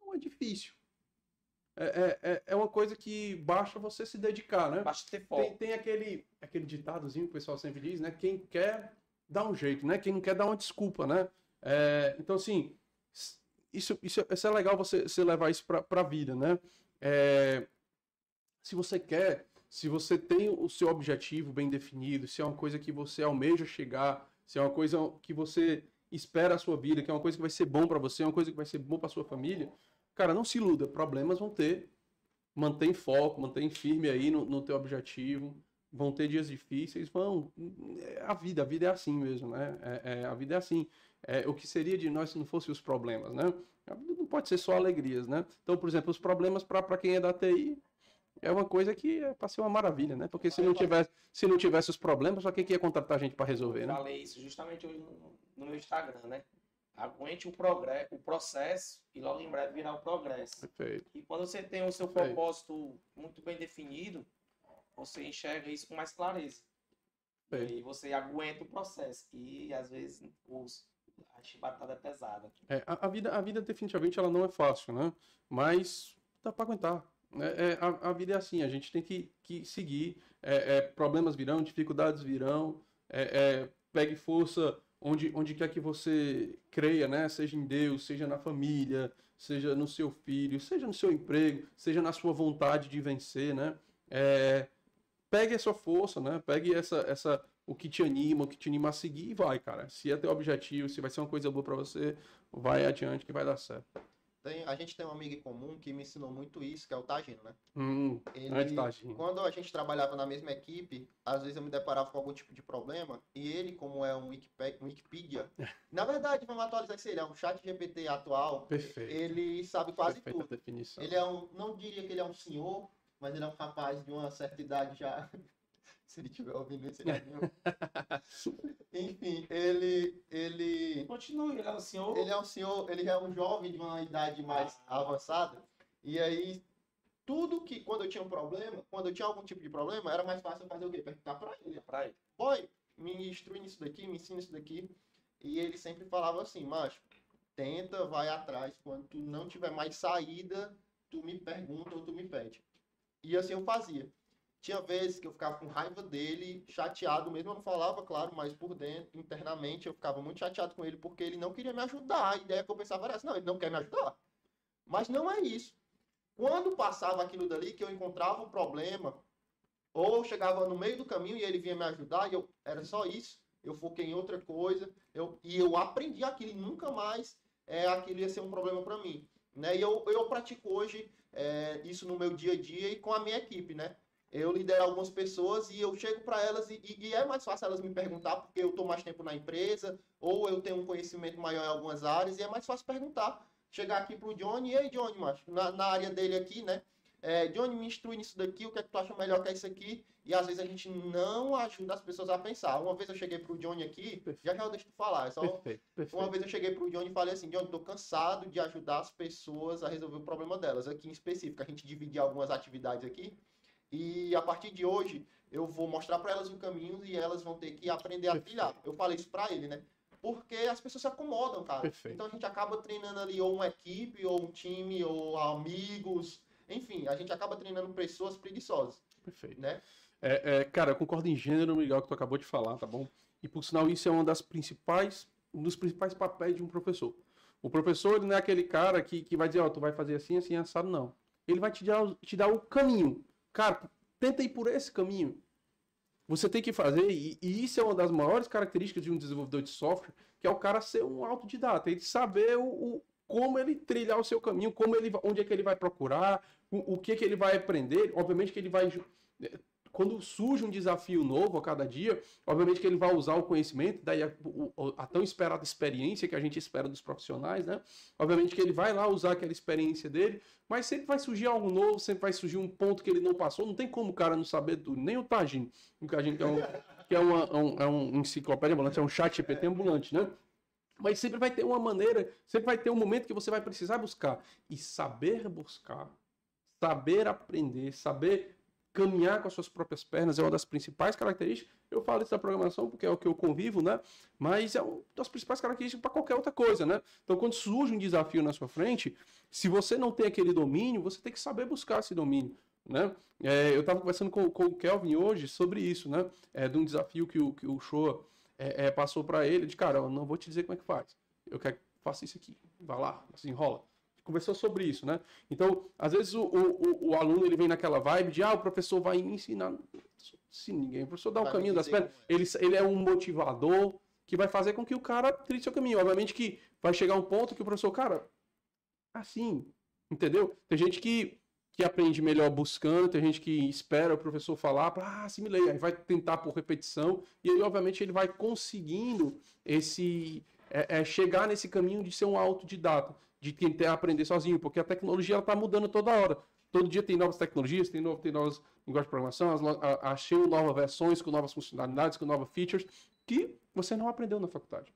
não é difícil. É, é, é, é uma coisa que basta você se dedicar, né? Basta ter foco. Tem, tem aquele, aquele ditadozinho que o pessoal sempre diz, né? Quem quer, dá um jeito, né? Quem não quer, dá uma desculpa, né? É, então, assim, isso, isso, isso é legal você, você levar isso para a vida, né? É, se você quer, se você tem o seu objetivo bem definido, se é uma coisa que você almeja chegar, se é uma coisa que você espera a sua vida, que é uma coisa que vai ser bom para você, é uma coisa que vai ser bom para sua família, cara, não se iluda, problemas vão ter. Mantém foco, mantém firme aí no, no teu objetivo. Vão ter dias difíceis, vão. É a vida, a vida é assim mesmo, né? É, é, a vida é assim. É, o que seria de nós se não fossem os problemas, né? A vida não pode ser só alegrias, né? Então, por exemplo, os problemas para quem é da TI é uma coisa que é para ser uma maravilha, né? Porque se não tivesse, se não tivesse os problemas, só quem que ia contratar a gente para resolver, né? Eu falei isso justamente hoje no, meu Instagram, né? Aguente o, progresso, o processo e logo em breve virá o progresso. Perfeito. E quando você tem o seu Perfeito. propósito muito bem definido, você enxerga isso com mais clareza. Perfeito. E você aguenta o processo. E às vezes os, a chibatada é pesada. É, a, a, vida, a vida definitivamente ela não é fácil, né? Mas dá para aguentar. É, é, a, a, vida é assim, a gente tem que, que seguir. É, é problemas virão, dificuldades virão. É, é, pegue força onde, onde quer que você creia, né? Seja em Deus, seja na família, seja no seu filho, seja no seu emprego, seja na sua vontade de vencer, né? pegue essa força, né? Pegue essa, essa, o que te anima, o que te anima a seguir e vai, cara. Se é teu objetivo, se vai ser uma coisa boa para você, vai adiante que vai dar certo. Tem, a gente tem um amigo em comum que me ensinou muito isso, que é o Tagino, né? Hum, Ele, Tagino. quando a gente trabalhava na mesma equipe, às vezes eu me deparava com algum tipo de problema, e ele, como é um, Wikipe- Wikipedia, na verdade, vamos atualizar isso, ele é um chat GPT atual, Perfeito. ele sabe quase Perfeita tudo. definição. Ele é um, não diria que ele é um senhor, mas ele é um rapaz de uma certa idade já. Se ele estiver ouvindo isso, é. Enfim, ele, ele, Continue, ele é o senhor. ele é um senhor, ele já é um jovem de uma idade mais avançada. E aí, tudo que, quando eu tinha um problema, quando eu tinha algum tipo de problema, era mais fácil eu fazer o quê? Perguntar pra ele. Pra ele. Boy, me instrui nisso daqui, me ensina isso daqui. E ele sempre falava assim, macho, tenta, vai atrás. Quando tu não tiver mais saída, tu me pergunta ou tu me pede. E assim eu fazia. Tinha vezes que eu ficava com raiva dele, chateado, mesmo eu não falava, claro, mas por dentro, internamente, eu ficava muito chateado com ele porque ele não queria me ajudar. A ideia que eu pensava era essa, não, ele não quer me ajudar. Mas não é isso. Quando passava aquilo dali, que eu encontrava um problema, ou chegava no meio do caminho e ele vinha me ajudar, e eu, era só isso, eu foquei em outra coisa, eu, e eu aprendi aquilo, e nunca mais é, aquilo ia ser um problema para mim. Né? E eu, eu pratico hoje é, isso no meu dia a dia e com a minha equipe, né? Eu lidero algumas pessoas e eu chego para elas e, e- é mais fácil elas me perguntar porque eu estou mais tempo na empresa ou eu tenho um conhecimento maior em algumas áreas e é mais fácil perguntar. Chegar aqui pro Johnny, ei Johnny, macho, na, na área dele aqui, né? É, Johnny, me instrui nisso daqui, o que é que tu acha melhor que é isso aqui? E às vezes a gente não ajuda as pessoas a pensar. Uma vez eu cheguei pro Johnny aqui, já já eu deixo tu falar, é só Perfeito, perfeito. uma vez eu cheguei pro Johnny e falei assim, Johnny, tô cansado de ajudar as pessoas a resolver o problema delas. Aqui em específico, a gente dividir algumas atividades aqui. E a partir de hoje, eu vou mostrar para elas o caminho e elas vão ter que aprender a trilhar. Eu falei isso para ele, né? Porque as pessoas se acomodam, cara. Perfeito. Então a gente acaba treinando ali ou uma equipe, ou um time, ou amigos. Enfim, a gente acaba treinando pessoas preguiçosas, Perfeito. né? É, é, cara, eu concordo em gênero, Miguel, que tu acabou de falar, tá bom? E por sinal, isso é uma das principais, um dos principais papéis de um professor. O professor, ele não é aquele cara que, que vai dizer, ó, tu vai fazer assim, assim, assado, não. Ele vai te dar, te dar o caminho. Cara, tenta ir por esse caminho. Você tem que fazer, e, e isso é uma das maiores características de um desenvolvedor de software, que é o cara ser um autodidata, ele saber o, o- como ele trilhar o seu caminho, como ele, onde é que ele vai procurar, o, o que que ele vai aprender. Obviamente que ele vai ju- quando surge um desafio novo a cada dia, obviamente que ele vai usar o conhecimento, daí a, a tão esperada experiência que a gente espera dos profissionais, né? Obviamente que ele vai lá usar aquela experiência dele, mas sempre vai surgir algo novo, sempre vai surgir um ponto que ele não passou. Não tem como o cara não saber tudo, nem o Tagino que é um, que é uma, um, é um enciclopédia ambulante, é um chat GPT ambulante, né? Mas sempre vai ter uma maneira, sempre vai ter um momento que você vai precisar buscar. E saber buscar, saber aprender, saber caminhar com as suas próprias pernas é uma das principais características. Eu falo isso da programação porque é o que eu convivo, né? Mas é uma das principais características para qualquer outra coisa, né? Então, quando surge um desafio na sua frente, se você não tem aquele domínio, você tem que saber buscar esse domínio. Né? É, eu estava conversando com, com o Kelvin hoje sobre isso, né? É, de um desafio que o, que o Shoa é, é, passou para ele, de cara, eu não vou te dizer como é que faz. Eu quero que faça isso aqui. Vai lá, assim, enrola. Conversou sobre isso, né? Então, às vezes o, o, o- aluno ele vem naquela vibe de ah, o professor vai me ensinar. Se ninguém, o professor dá o Vai caminho das pernas. Ele, ele é um motivador que vai fazer com que o cara trilhe seu caminho. Obviamente que vai chegar um ponto que o professor, cara, assim, entendeu? Tem gente que, que aprende melhor buscando, tem gente que espera o professor falar para ah, assimilei, aí vai tentar por repetição, e aí, obviamente, ele vai conseguindo esse é, é, chegar nesse caminho de ser um autodidata, de tentar aprender sozinho, porque a tecnologia está mudando toda hora. Todo dia tem novas tecnologias, tem, novo, tem novas linguagens de programação, achei novas versões com novas funcionalidades, com novas features, que você não aprendeu na faculdade.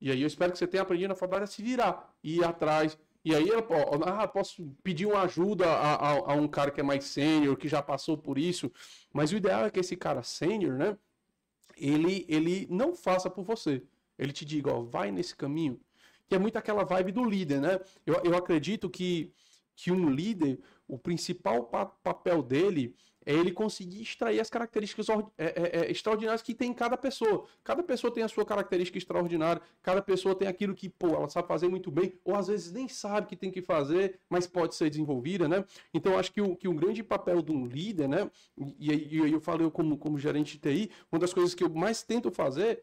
E aí eu espero que você tenha aprendido na faculdade a se virar, ir atrás. E aí eu ah, posso pedir uma ajuda a, a, a um cara que é mais sênior, que já passou por isso. Mas o ideal é que esse cara sênior, né? Ele, ele não faça por você. Ele te diga, ó, vai nesse caminho. Que é muito aquela vibe do líder, né? Eu, eu acredito que, que um líder, o principal pa- papel dele é ele conseguir extrair as características é, é, é, extraordinárias que tem em cada pessoa. Cada pessoa tem a sua característica extraordinária, cada pessoa tem aquilo que, pô, ela sabe fazer muito bem, ou às vezes nem sabe que tem que fazer, mas pode ser desenvolvida, né? Então, acho que o, que o grande papel de um líder, né? E aí eu falo eu como, como gerente de TI, uma das coisas que eu mais tento fazer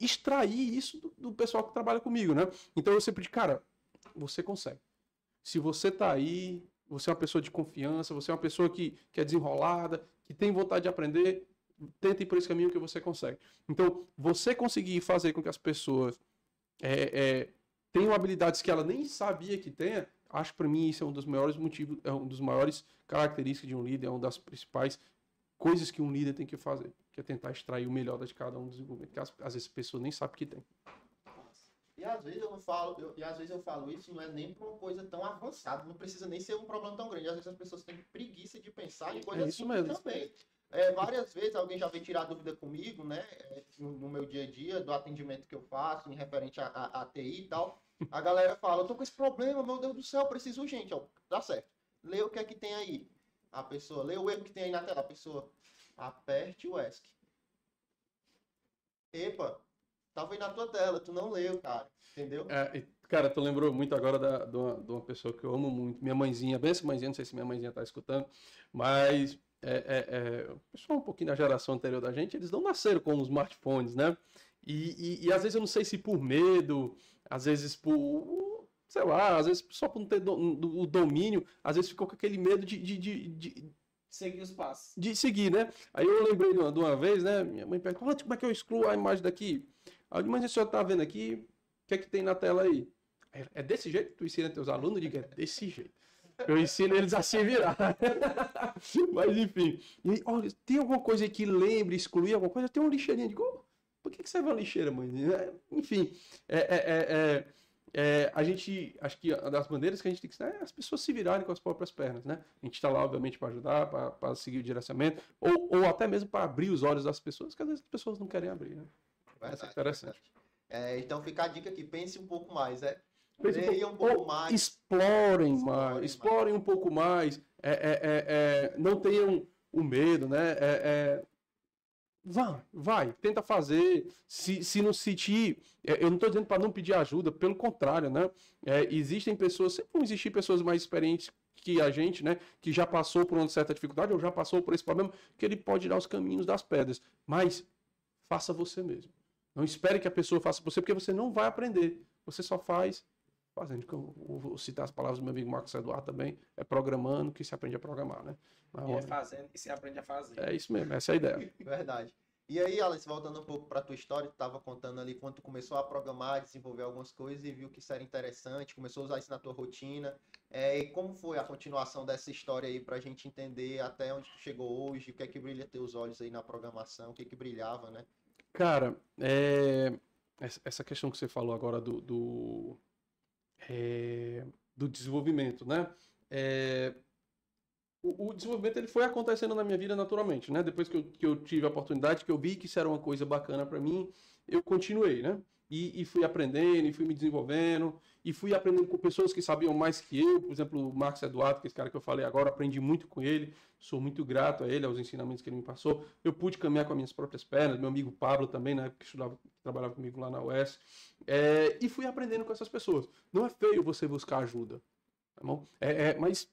extrair isso do, do pessoal que trabalha comigo, né? Então eu sempre digo, cara, você consegue. Se você tá aí, você é uma pessoa de confiança, você é uma pessoa que, que é desenrolada, que tem vontade de aprender, tente ir por esse caminho que você consegue. Então, você conseguir fazer com que as pessoas é, é, tenham habilidades que ela nem sabia que tenha, acho que para mim isso é um dos maiores motivos, é um dos maiores características de um líder, é uma das principais coisas que um líder tem que fazer, que é tentar extrair o melhor de cada um dos desenvolvimento, que às, às vezes a pessoa nem sabe que tem. E às vezes eu falo, eu, e às vezes eu falo isso não é nem pra uma coisa tão avançada, não precisa nem ser um problema tão grande. Às vezes as pessoas têm preguiça de pensar em coisas É isso mesmo. também. É, várias vezes alguém já veio tirar dúvida comigo, né, é, no, no meu dia a dia, do atendimento que eu faço, em referente a, a, a TI e tal. A galera fala, eu tô com esse problema, meu Deus do céu, preciso urgente. Ó, dá certo. Lê o que é que tem aí. A pessoa, lê o erro que tem aí na tela. A pessoa, aperte o ESC. Epa, tava aí na tua tela, tu não leu, cara. Entendeu? É, cara, tu lembrou muito agora da, de, uma, de uma pessoa que eu amo muito, minha mãezinha, bem essa mãezinha, não sei se minha mãezinha tá escutando, mas é, é, é, o pessoal um pouquinho da geração anterior da gente, eles não nasceram com os smartphones, né? E, e, e às vezes eu não sei se por medo, às vezes por, sei lá, às vezes só por não ter do- do- o domínio, às vezes ficou com aquele medo de, de, de, de, Seguir os passos. de seguir, né? Aí eu lembrei de uma, de uma vez, né? Minha mãe perguntou, "Ah, como é que eu excluo a imagem daqui? Aí eu mas a senhora tá vendo aqui? O que é que tem na tela aí? "É- É desse jeito que tu ensina teus alunos? Eu digo, é desse jeito. Eu ensino eles a se virar. mas enfim. E aí, olha, tem alguma coisa que lembre, excluir alguma coisa? Tem uma lixeirinha. Eu digo, "Oh, por que, que serve uma lixeira, mãe? É, Enfim, é, é, é, é, a gente, acho que uma das maneiras que a gente tem que ensinar é as pessoas se virarem com as próprias pernas, né? A gente está lá, obviamente, para ajudar, para seguir o direcionamento, ou, ou até mesmo para abrir os olhos das pessoas, que às vezes as pessoas não querem abrir, né? Essa é interessante. É, então fica a dica aqui, pense um pouco mais, é. Pense um Leia um pouco- pouco ou mais. Explorem Explorem mais, mais. explorem um pouco mais, é, é, é, é, não tenham o medo, né? Vai, vai, tenta fazer. Se, se não sentir, é, eu não estou dizendo para não pedir ajuda, pelo contrário, né? É, existem pessoas, sempre vão existir pessoas mais experientes que a gente, né? Que já passou por uma certa dificuldade ou já passou por esse problema, que ele pode dar os caminhos das pedras. Mas faça você mesmo. Não espere que a pessoa faça você, porque você não vai aprender. Você só faz fazendo. que eu Vou vou citar as palavras do meu amigo Marcos Eduardo também. É programando que se aprende a programar, né? Mas, E é fazendo e se aprende a fazer. é isso mesmo, essa é a ideia. Verdade. E aí, Alex, voltando um pouco para tua história, tu estava contando ali quando tu começou a programar, desenvolver algumas coisas e viu que isso era interessante, começou a usar isso na tua rotina. É, e como foi a continuação dessa história aí para a gente entender até onde tu chegou hoje, o que é que brilha teus olhos aí na programação, o que é que brilhava, né? Cara, é, essa- essa questão que você falou agora do, do, é, do desenvolvimento, né? É, o, o desenvolvimento ele foi acontecendo na minha vida naturalmente, né? Depois que eu, que eu tive a oportunidade, que eu vi que isso era uma coisa bacana para mim, eu continuei, né? E, e fui aprendendo, e fui me desenvolvendo, e fui aprendendo com pessoas que sabiam mais que eu, por exemplo, o Marcos Eduardo, que é esse cara que eu falei agora, aprendi muito com ele, sou muito grato a ele, aos ensinamentos que ele me passou. Eu pude caminhar com as minhas próprias pernas, meu amigo Pablo também, na época que estudava, trabalhava comigo lá na UES, é, e fui aprendendo com essas pessoas. Não é feio você buscar ajuda, tá bom? É, é, mas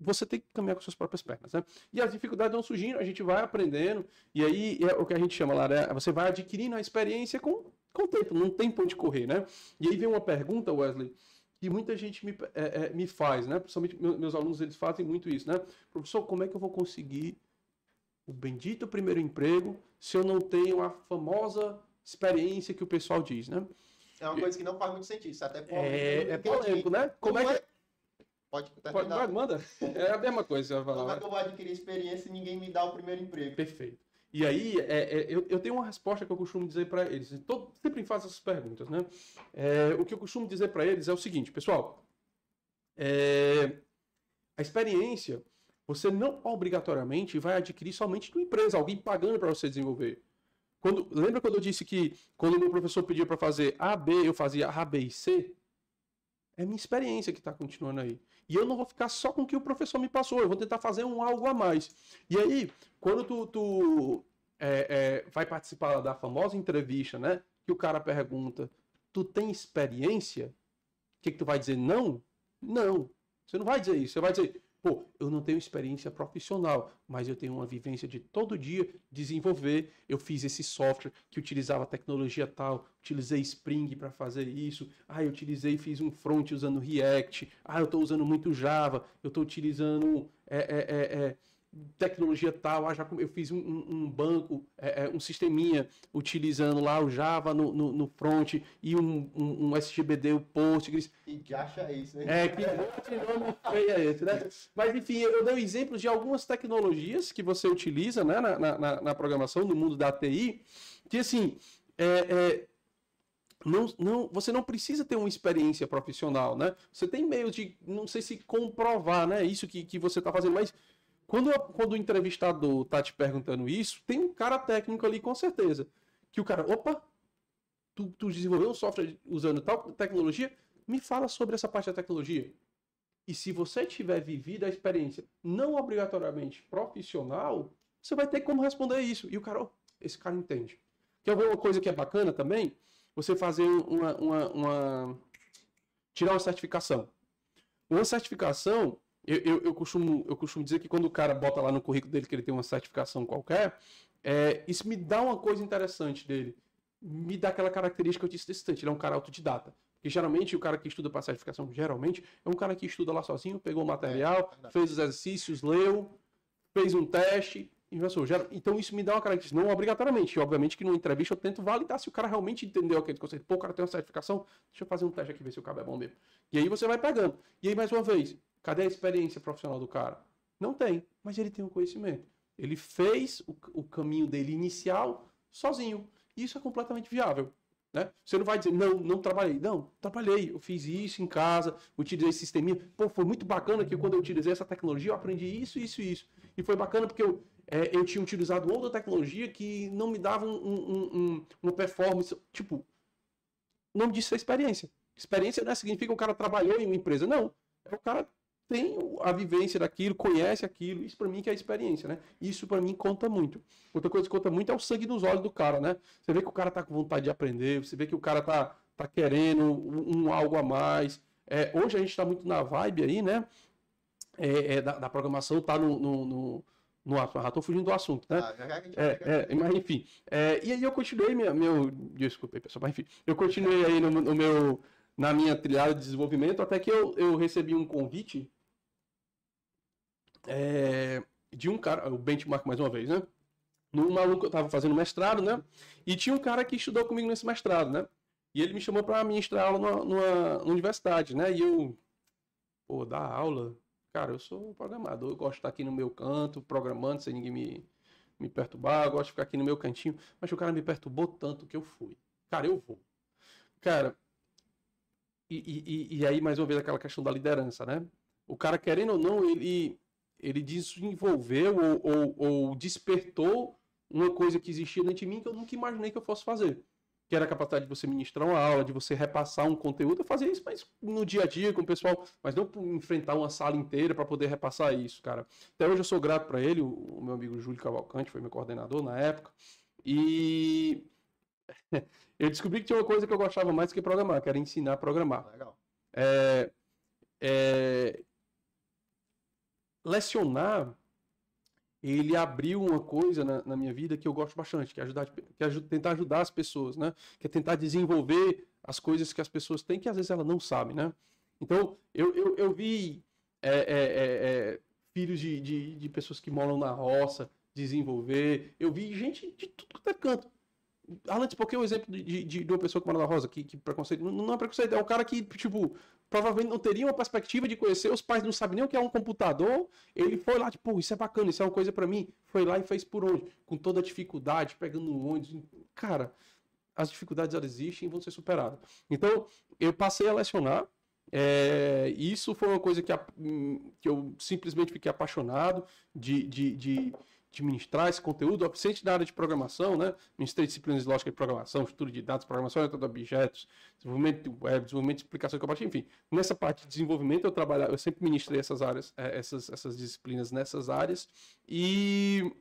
você tem que caminhar com suas próprias pernas, né? E as dificuldades vão surgindo, a gente vai aprendendo, e aí é o que a gente chama lá, né? Você vai adquirindo a experiência com, com o tempo, não tem pra onde correr, né? E aí vem uma pergunta, Wesley, que muita gente me, é, é, me faz, né? Principalmente meu- meus alunos, eles fazem muito isso, né? Professor, como é que eu vou conseguir o bendito primeiro emprego se eu não tenho a famosa experiência que o pessoal diz, né? É uma coisa que não faz muito sentido, isso até polêmico, É, eu é entendi. polêmico, né? Como é que... Pode Pode, vai, manda. É a mesma coisa. Como é que eu vou adquirir experiência e ninguém me dá o primeiro emprego? Perfeito. E aí, é, é, eu, eu tenho uma resposta que eu costumo dizer para eles. Tô- sempre faço essas perguntas, né? É, o que eu costumo dizer para eles é o seguinte, pessoal. é, a experiência, você não obrigatoriamente vai adquirir somente de uma empresa, alguém pagando para você desenvolver. Quando, lembra quando eu disse que quando o meu professor pedia para fazer A, B, eu fazia A, B e C? É minha experiência que está continuando aí. E eu não vou ficar só com o que o professor me passou, eu vou tentar fazer um algo a mais. E aí, quando tu, tu, é, é, vai participar da famosa entrevista, né? Que o cara pergunta, tu tem experiência? O que, que tu vai dizer? Não? Não. Você não vai dizer isso. Você vai dizer, Pô, eu não tenho experiência profissional, mas eu tenho uma vivência de todo dia desenvolver. Eu fiz esse software que utilizava tecnologia tal, utilizei Spring para fazer isso. Ah, eu utilizei, fiz um front usando React. Ah, eu estou usando muito Java. Eu estou utilizando é, é, é, é tecnologia tal, ah, já eu fiz um, um banco, é, é, um sisteminha utilizando lá o Java no, no, no front e um, um, um, SGBD, o Postgres. E que acha isso, hein? É, que nome feio é esse, né? Mas enfim, eu dei exemplos de algumas tecnologias que você utiliza né, na, na, na programação, no mundo da TI, que assim, é, é, não, não, você não precisa ter uma experiência profissional, né? Você tem meios de, não sei se comprovar, né? Isso que, que você está fazendo, mas quando, quando o entrevistador tá te perguntando isso, tem um cara técnico ali com certeza. Que o cara, opa, tu, tu desenvolveu um software usando tal tecnologia, me fala sobre essa parte da tecnologia. E se você tiver vivido a experiência não obrigatoriamente profissional, você vai ter como responder isso. E o cara, oh, esse cara entende. Quer ver uma coisa que é bacana também? Você fazer uma, uma, uma... tirar uma certificação. Uma certificação, eu, eu, eu, costumo, eu costumo dizer que quando o cara bota lá no currículo dele que ele tem uma certificação qualquer, é, isso me dá uma coisa interessante dele. Me dá aquela característica que eu disse desse instante, ele é um cara autodidata. Porque geralmente o cara que estuda para certificação, geralmente, é um cara que estuda lá sozinho, pegou o material, é, fez os exercícios, leu, fez um teste, inversou. Então isso me dá uma característica, não obrigatoriamente. Obviamente que numa entrevista eu tento validar se o cara realmente entendeu aquele conceito. Pô, o cara tem uma certificação, deixa eu fazer um teste aqui, ver se o cabo é bom mesmo. E aí você vai pegando. E aí, mais uma vez, Cadê a experiência profissional do cara? Não tem, mas ele tem o conhecimento. Ele fez o, o caminho dele inicial sozinho. Isso é completamente viável. Né? Você não vai dizer, não, não trabalhei. Não, trabalhei. Eu fiz isso em casa, utilizei esse sisteminha. Pô, foi muito bacana que quando eu utilizei essa tecnologia, eu aprendi isso, isso e isso. E foi bacana porque eu, é, eu tinha utilizado outra tecnologia que não me dava um, um, um, uma performance. Tipo, o nome disso experiência. Experiência não é significa o cara trabalhou em uma empresa. Não. É o cara tem a vivência daquilo, conhece aquilo. Isso para mim que é a experiência, né? Isso para mim conta muito. Outra coisa que conta muito é o sangue nos olhos do cara, né? Você vê que o cara tá com vontade de aprender, você vê que o cara tá, tá querendo um, um algo a mais. É, hoje a gente está muito na vibe aí, né? É, é, da, da, programação tá no, no, no, no já tô fugindo do assunto, né? Ah, é, é, mas enfim. É, e aí eu continuei minha, meu. Desculpa aí, pessoal, mas enfim. Eu continuei aí no, no meu, na minha trilhada de desenvolvimento, até que eu, eu recebi um convite é, de um cara, o benchmark mais uma vez, né? No maluco, eu tava fazendo mestrado, né? E tinha um cara que estudou comigo nesse mestrado, né? E ele me chamou para ministrar aula numa, numa, universidade, né? E eu, pô, dar aula, cara, eu sou programador, eu gosto de estar aqui no meu canto, programando, sem ninguém me, me perturbar, eu gosto de ficar aqui no meu cantinho. Mas o cara me perturbou tanto que eu fui. Cara, eu vou. Cara, e, e, e aí mais uma vez aquela questão da liderança, né? O cara, querendo ou não, ele ele desenvolveu ou, ou, ou, despertou uma coisa que existia dentro de mim que eu nunca imaginei que eu fosse fazer. Que era a capacidade de você ministrar uma aula, de você repassar um conteúdo. Eu fazia isso, mas no dia a dia com o pessoal, mas não enfrentar uma sala inteira para poder repassar isso, cara. Até hoje eu sou grato para ele, o, meu amigo Júlio Cavalcante, foi meu coordenador na época. E eu descobri que tinha uma coisa que eu gostava mais que programar, que era ensinar a programar. Legal. É, é, lecionar, ele abriu uma coisa na, na, minha vida que eu gosto bastante, que é, ajudar, que é tentar ajudar as pessoas, né? Que é tentar desenvolver as coisas que as pessoas têm que às vezes elas não sabem, né? Então, eu, eu, eu vi é, é, é, é filhos de, de, de, pessoas que moram na roça desenvolver, eu vi gente de tudo quanto é canto. Alan, porque o exemplo de, de, de, uma pessoa que mora na roça, que, que preconceito, não, não é preconceito, é um cara que, tipo, provavelmente não teria uma perspectiva de conhecer, os pais não sabem nem o que é um computador, ele foi lá, tipo, isso é bacana, isso é uma coisa para mim, foi lá e fez por onde? Com toda a dificuldade, pegando um ônibus, cara, as dificuldades elas existem e vão ser superadas. Então, eu passei a lecionar, é, isso foi uma coisa que, a, que eu simplesmente fiquei apaixonado de, de, de administrar esse conteúdo, absente da área de programação, né? Ministrei disciplinas de lógica de programação, estudo de dados, programação de objetos, desenvolvimento de web, desenvolvimento de de combate, enfim. Nessa parte de desenvolvimento eu trabalhava, eu sempre ministrei essas áreas, é, essas, essas disciplinas nessas áreas e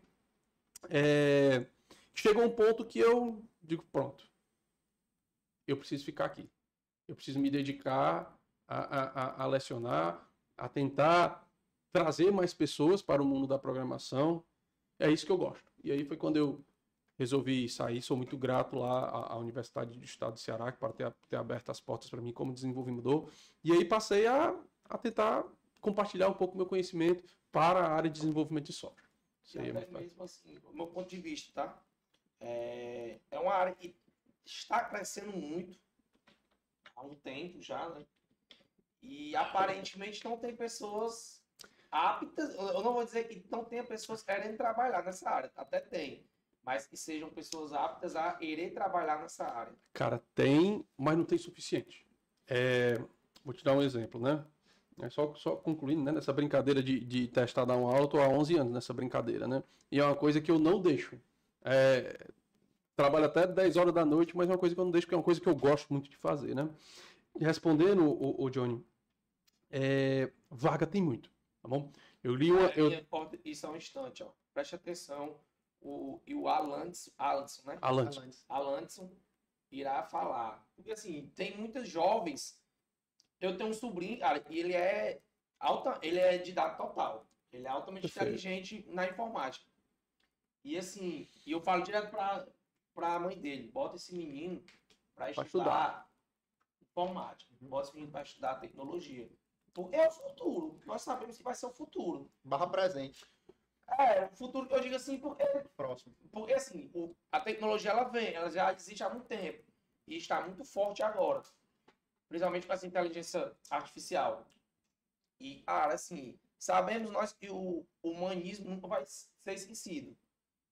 é, chegou um ponto que eu digo, pronto, eu preciso ficar aqui. Eu preciso me dedicar a, a, a, a lecionar, a tentar trazer mais pessoas para o mundo da programação. É isso que eu gosto. E aí foi quando eu resolvi sair. Sou muito grato lá à, Universidade do Estado do Ceará para ter, ter aberto as portas para mim como desenvolvedor. E aí passei a, a tentar compartilhar um pouco meu conhecimento para a área de desenvolvimento de software. Isso aí é muito mesmo assim, do meu ponto de vista, tá? É, é uma área que está crescendo muito há um tempo já, né? E aparentemente não tem pessoas aptas, eu não vou dizer que não tenha pessoas querendo trabalhar nessa área, até tem, mas que sejam pessoas aptas a irem trabalhar nessa área. Cara, tem, mas não tem suficiente. É, vou te dar um exemplo, né? É só, só concluindo, né? Nessa brincadeira de, de testar dar um alto há 11 anos, nessa brincadeira, né? E é uma coisa que eu não deixo. É, trabalho até 10 horas da noite, mas é uma coisa que eu não deixo, porque é uma coisa que eu gosto muito de fazer, né? Respondendo, o, o Johnny, é, vaga tem muito, tá bom? Eu li uma. Eu... Isso é um instante, ó. Preste atenção. O, e o Alanson, Alanson né? Alanson. Alanson irá falar. Porque assim, tem muitas jovens eu tenho um sobrinho, cara, e ele é alta, ele é de dado total. Ele é altamente Perfeito. inteligente na informática. E assim, e eu falo direto pra, pra mãe dele, bota esse menino pra estudar, estudar. informática. Bota esse menino pra estudar tecnologia. Porque é o futuro. Nós sabemos que vai ser o futuro. Barra presente. É, o futuro que eu digo assim, porque. Próximo. Porque assim, o, a tecnologia ela vem, ela já existe há muito tempo. E está muito forte agora principalmente com essa inteligência artificial. E, cara, assim, sabemos nós que o humanismo nunca vai ser esquecido.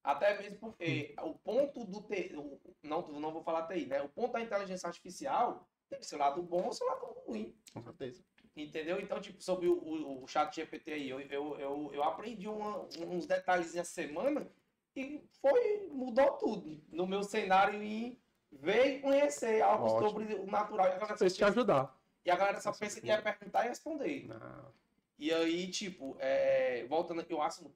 Até mesmo porque o ponto do TI, não, não vou falar TI, né? O ponto da inteligência artificial tem seu lado bom e seu lado ruim. Com certeza. Entendeu? Então, tipo, sobre o, o, o chat GPT aí, eu, eu, eu, eu aprendi uma, uns detalhes a semana e foi, mudou tudo no meu cenário em veio conhecer algo Ótimo. sobre o natural. E a galera te ajudar. E a galera só pensa que ia perguntar e responder. Não. E aí, tipo, é, voltando, eu acho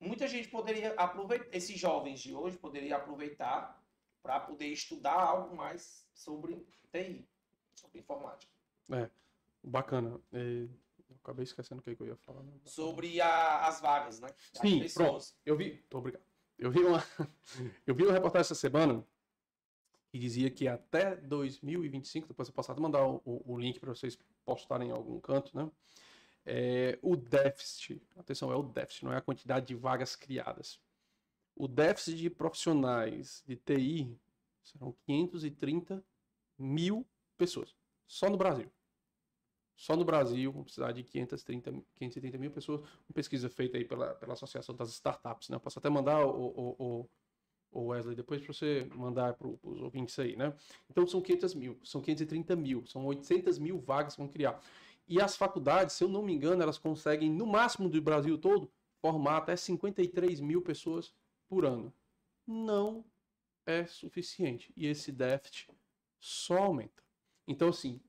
muita gente poderia aproveitar, esses jovens de hoje poderiam aproveitar para poder estudar algo mais sobre TI, sobre informática. É, bacana. É, acabei esquecendo o que eu ia falar. Né? Sobre a, as vagas, né? As Sim, pessoas. pronto. Eu vi, tô obrigado. Eu vi uma, eu vi uma reportagem essa semana que dizia que até 2025, depois eu posso até mandar o, o link para vocês postarem em algum canto, né? É, o déficit, atenção, é o déficit, não é a quantidade de vagas criadas. O déficit de profissionais de TI serão 530 mil pessoas, só no Brasil. Só no Brasil, vamos precisar de 530, 530 mil pessoas. Uma pesquisa feita aí pela, pela Associação das Startups, né? Eu posso até mandar o, o, o o Wesley, depois para você mandar para os ouvintes aí, né? Então são 500 mil, são 530 mil, são 800 mil vagas que vão criar. E as faculdades, se eu não me engano, elas conseguem, no máximo do Brasil todo, formar até 53 mil pessoas por ano. Não é suficiente. E esse déficit só aumenta. Então, assim,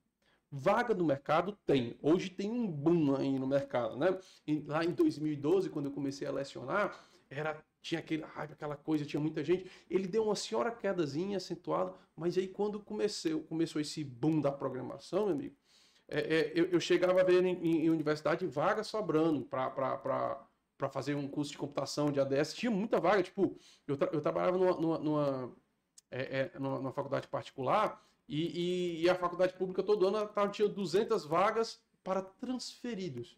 vaga no mercado tem. Hoje tem um boom aí no mercado, né? E lá em 2012, quando eu comecei a lecionar, era tinha aquele, ai, aquela coisa, tinha muita gente. Ele deu uma senhora quedazinha acentuada, mas aí quando comecei, começou esse boom da programação, meu amigo, é, é, eu, eu, chegava a ver em, em universidade vagas sobrando para fazer um curso de computação de ADS. Tinha muita vaga, tipo, eu, tra eu trabalhava numa, numa, numa, é, é numa, numa faculdade particular e, e, e, a faculdade pública todo ano tava, tinha 200 vagas para transferidos.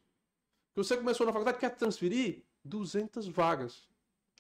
Você começou na faculdade, quer transferir? 200 vagas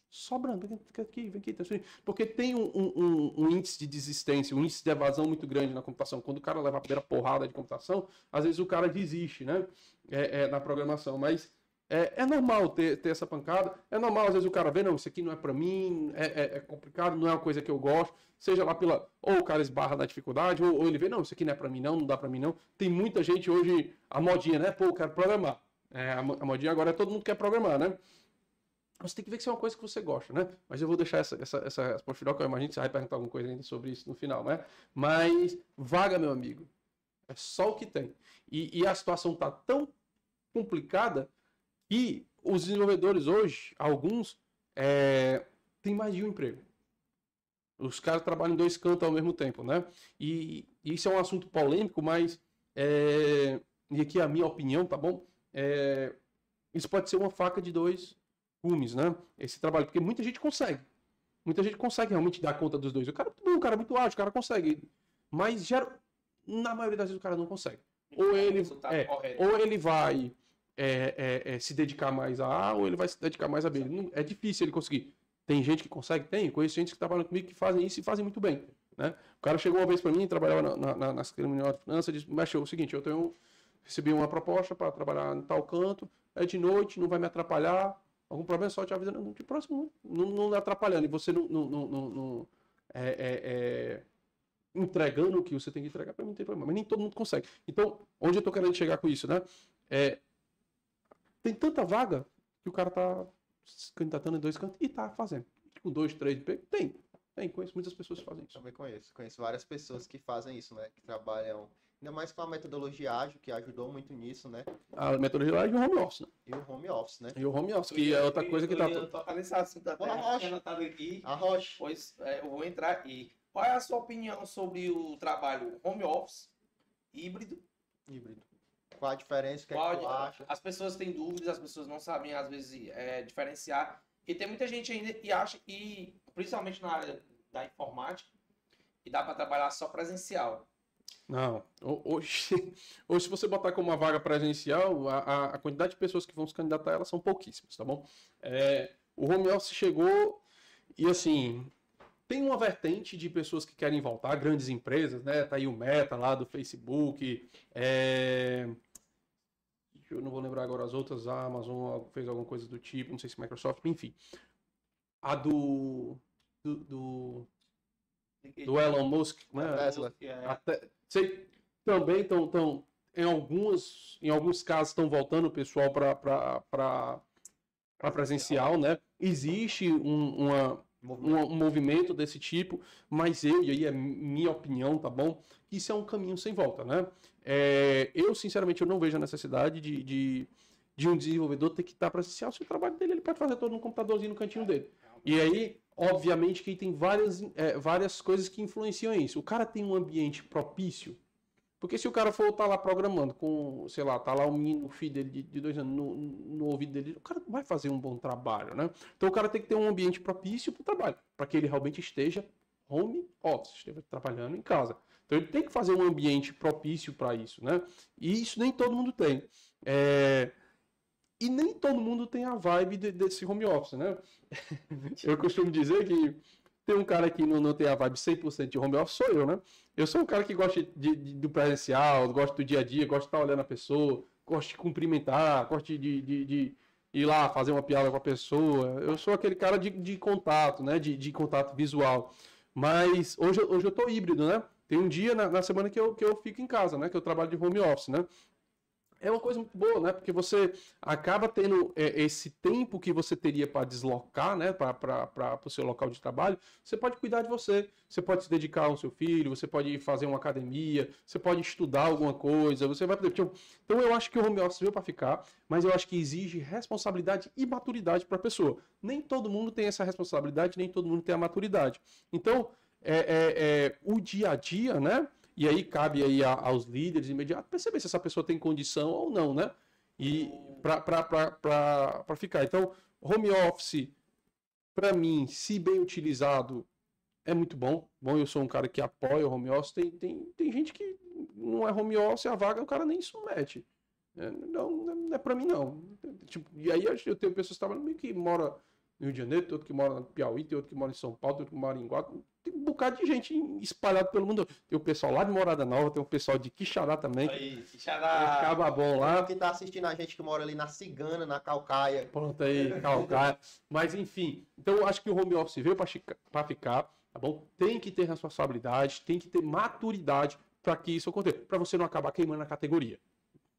sobrando. Vem aqui, vem aqui. Porque tem um, um, um, índice de desistência, um índice de evasão muito grande na computação. Quando o cara leva a primeira porrada de computação, às vezes o cara desiste, né? É, é, na programação. Mas é, é, normal ter, ter essa pancada. É normal, às vezes, o cara vê, não, isso aqui não é para mim, é, é, é, complicado, não é uma coisa que eu gosto. Seja lá pela. Ou o cara esbarra na dificuldade, ou, ou ele vê, não, isso aqui não é para mim, não, não dá para mim, não. Tem muita gente hoje, a modinha, né? Pô, eu quero programar. É, a modinha agora é todo mundo quer programar, né? Você tem que ver que isso é uma coisa que você gosta, né? Mas eu vou deixar essa, essa, essa resposta final, que eu imagino que você vai perguntar alguma coisa ainda sobre isso no final, né? Mas vaga, meu amigo, é só o que tem. E, e a situação está tão complicada que os desenvolvedores hoje, alguns, é, têm mais de um emprego. Os caras trabalham em dois cantos ao mesmo tempo, né? E, e isso é um assunto polêmico, mas. É, e aqui é a minha opinião, tá bom? É, Isso pode ser uma faca de dois gumes, né? Esse trabalho, porque muita gente consegue. Muita gente consegue realmente dar conta dos dois. O cara, o cara é muito ágil, o cara consegue. Mas gera, na maioria das vezes o cara não consegue. Ou ele, é, ou ele vai é, é, é, se dedicar mais a A, ou ele vai se dedicar mais a B. Não, é difícil ele conseguir. Tem gente que consegue? Tem. Conheço gente que trabalha comigo que fazem isso e fazem muito bem. Né? O cara chegou uma vez para mim, trabalhava na, na, na, na de Finanças, disse, mas o seguinte, eu tenho, recebi uma proposta para trabalhar em tal canto, é de noite, não vai me atrapalhar, algum problema só te avisando, de próximo, não, não, não atrapalhando, e você não, não, não, não é, é, é, entregando o que você tem que entregar, para mim não tem problema, mas nem todo mundo consegue. Então, onde eu estou querendo chegar com isso, né? É, tem tanta vaga que o cara tá se candidatando em dois cantos e tá fazendo. Com dois, três Tem. Tem, conheço muitas pessoas que fazem isso. Também conheço. Conheço várias pessoas que fazem isso, né? Que trabalham. Ainda mais com a metodologia ágil, que ajudou muito nisso, né? A metodologia ágil e o home office, né? E o home office, né? E o home office, que é outra coisa que tá. Eu tô nesse assunto até a Rocha. anotado aqui. A Rocha. Pois é, eu vou entrar aqui. Qual é a sua opinião sobre o trabalho home office, híbrido? Híbrido. Qual a diferença? O que, Qual, é que tu acha? As pessoas têm dúvidas, as pessoas não sabem, às vezes, é, diferenciar. E tem muita gente ainda que acha que, principalmente na área da informática, que dá para trabalhar só presencial. Não. Hoje, hoje, se você botar como uma vaga presencial, a, a quantidade de pessoas que vão se candidatar a ela são pouquíssimas, tá bom? É, o home office chegou e, assim, tem uma vertente de pessoas que querem voltar, grandes empresas, né? Tá aí o Meta lá do Facebook, é, eu não vou lembrar agora as outras, a Amazon fez alguma coisa do tipo, não sei se Microsoft, enfim. A do. do, do, do Elon Musk, né? Tesla. Até, sei, também estão. Tão, em, algumas, em alguns casos estão voltando o pessoal para presencial, né? Existe um, uma, um, um, movimento desse tipo, mas eu, e aí é minha opinião, tá bom? Isso é um caminho sem volta, né? É, eu, sinceramente, eu não vejo a necessidade de, de, de um desenvolvedor ter que estar presencial. Se o trabalho dele, ele pode fazer todo no computadorzinho no cantinho dele. E aí, obviamente, que tem várias, é, várias coisas que influenciam isso. O cara tem um ambiente propício. Porque se o cara for estar tá lá programando com, sei lá, tá lá o menino, o filho dele de, de dois anos no, no, ouvido dele, o cara vai fazer um bom trabalho, né? Então o cara tem que ter um ambiente propício para o trabalho, para que ele realmente esteja home office, esteja trabalhando em casa. Então ele tem que fazer um ambiente propício para isso, né? E isso nem todo mundo tem. É... E nem todo mundo tem a vibe de, desse home office, né? eu costumo dizer que tem um cara que não, não tem a vibe 100% de home office, sou eu, né? Eu sou um cara que gosta de, de, do presencial, gosto do dia a dia, gosto de estar olhando a pessoa, gosto de cumprimentar, gosto de, de, de ir lá fazer uma piada com a pessoa. Eu sou aquele cara de, de contato, né? De, de contato visual. Mas hoje, hoje eu tô híbrido, né? Tem um dia na, na, semana que eu, que eu fico em casa, né? Que eu trabalho de home office, né? É uma coisa muito boa, né? Porque você acaba tendo é, esse tempo que você teria para deslocar, né? Para o seu local de trabalho. Você pode cuidar de você. Você pode se dedicar ao seu filho. Você pode fazer uma academia. Você pode estudar alguma coisa. Você vai poder. Tipo, então eu acho que o home office veio para ficar, mas eu acho que exige responsabilidade e maturidade para a pessoa. Nem todo mundo tem essa responsabilidade, nem todo mundo tem a maturidade. Então é, é, é, o dia a dia, né? E aí cabe aí a, aos líderes imediatos perceber se essa pessoa tem condição ou não, né? E para ficar. Então, home office, para mim, se bem utilizado, é muito bom. Bom, eu sou um cara que apoia o home office. Tem, tem, tem gente que não é home office, a vaga o cara nem submete. É, não, não é para mim, não. Tipo, e aí eu tenho pessoas que trabalham que mora no Rio de Janeiro, tem outro que mora no Piauí, tem outro que mora em São Paulo, tem outro que mora em Guatemala tem um bocado de gente espalhada pelo mundo. Tem o pessoal lá de Morada Nova, tem o pessoal de Quixará também. Aí, Quixará. Acaba bom lá. Quem tá assistindo a gente que mora ali na Cigana, na Calcaia. Pronto aí, Calcaia. Mas enfim, então eu acho que o home office veio para ficar, tá bom? Tem que ter responsabilidade, tem que ter maturidade para que isso aconteça, para você não acabar queimando a categoria.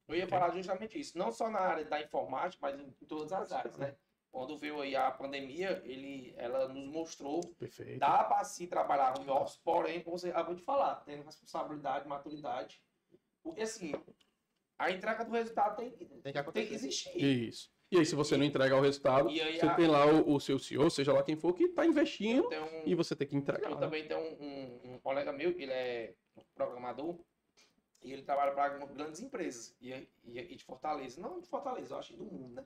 Eu ia falar justamente isso, não só na área da informática, mas em todas as áreas, né? Quando veio aí a pandemia, ele, ela nos mostrou Perfeito. dá para se trabalhar home office, porém, como você acabou de falar, tendo responsabilidade, maturidade. Porque assim, a entrega do resultado tem, tem, que, tem que existir. Isso. E aí, se você não entrega o resultado, você a... tem lá o, o, seu CEO, seja lá quem for, que está investindo um... e você tem que entregar. Eu né? também tenho um, um, um, colega meu, ele é programador, e ele trabalha para grandes empresas, e, e, e, de Fortaleza. Não de Fortaleza, eu acho, do mundo, né?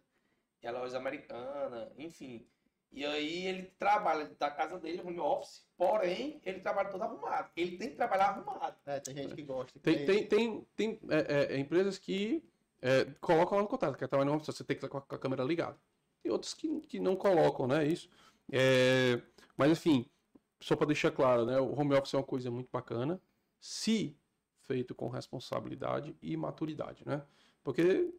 Em lojas americanas, enfim. E aí ele trabalha da casa dele, home office, porém ele trabalha todo arrumado. Ele tem que trabalhar arrumado. É, tem gente que gosta. que Tem, tem, tem, tem é, é, empresas que é, colocam lá no contrato, que é trabalhar no office, você tem que estar com a, a câmera ligada. E outras que, que não colocam, né? Isso. É, mas, enfim, só para deixar claro, né? O home office é uma coisa muito bacana, se feito com responsabilidade e maturidade, né? Porque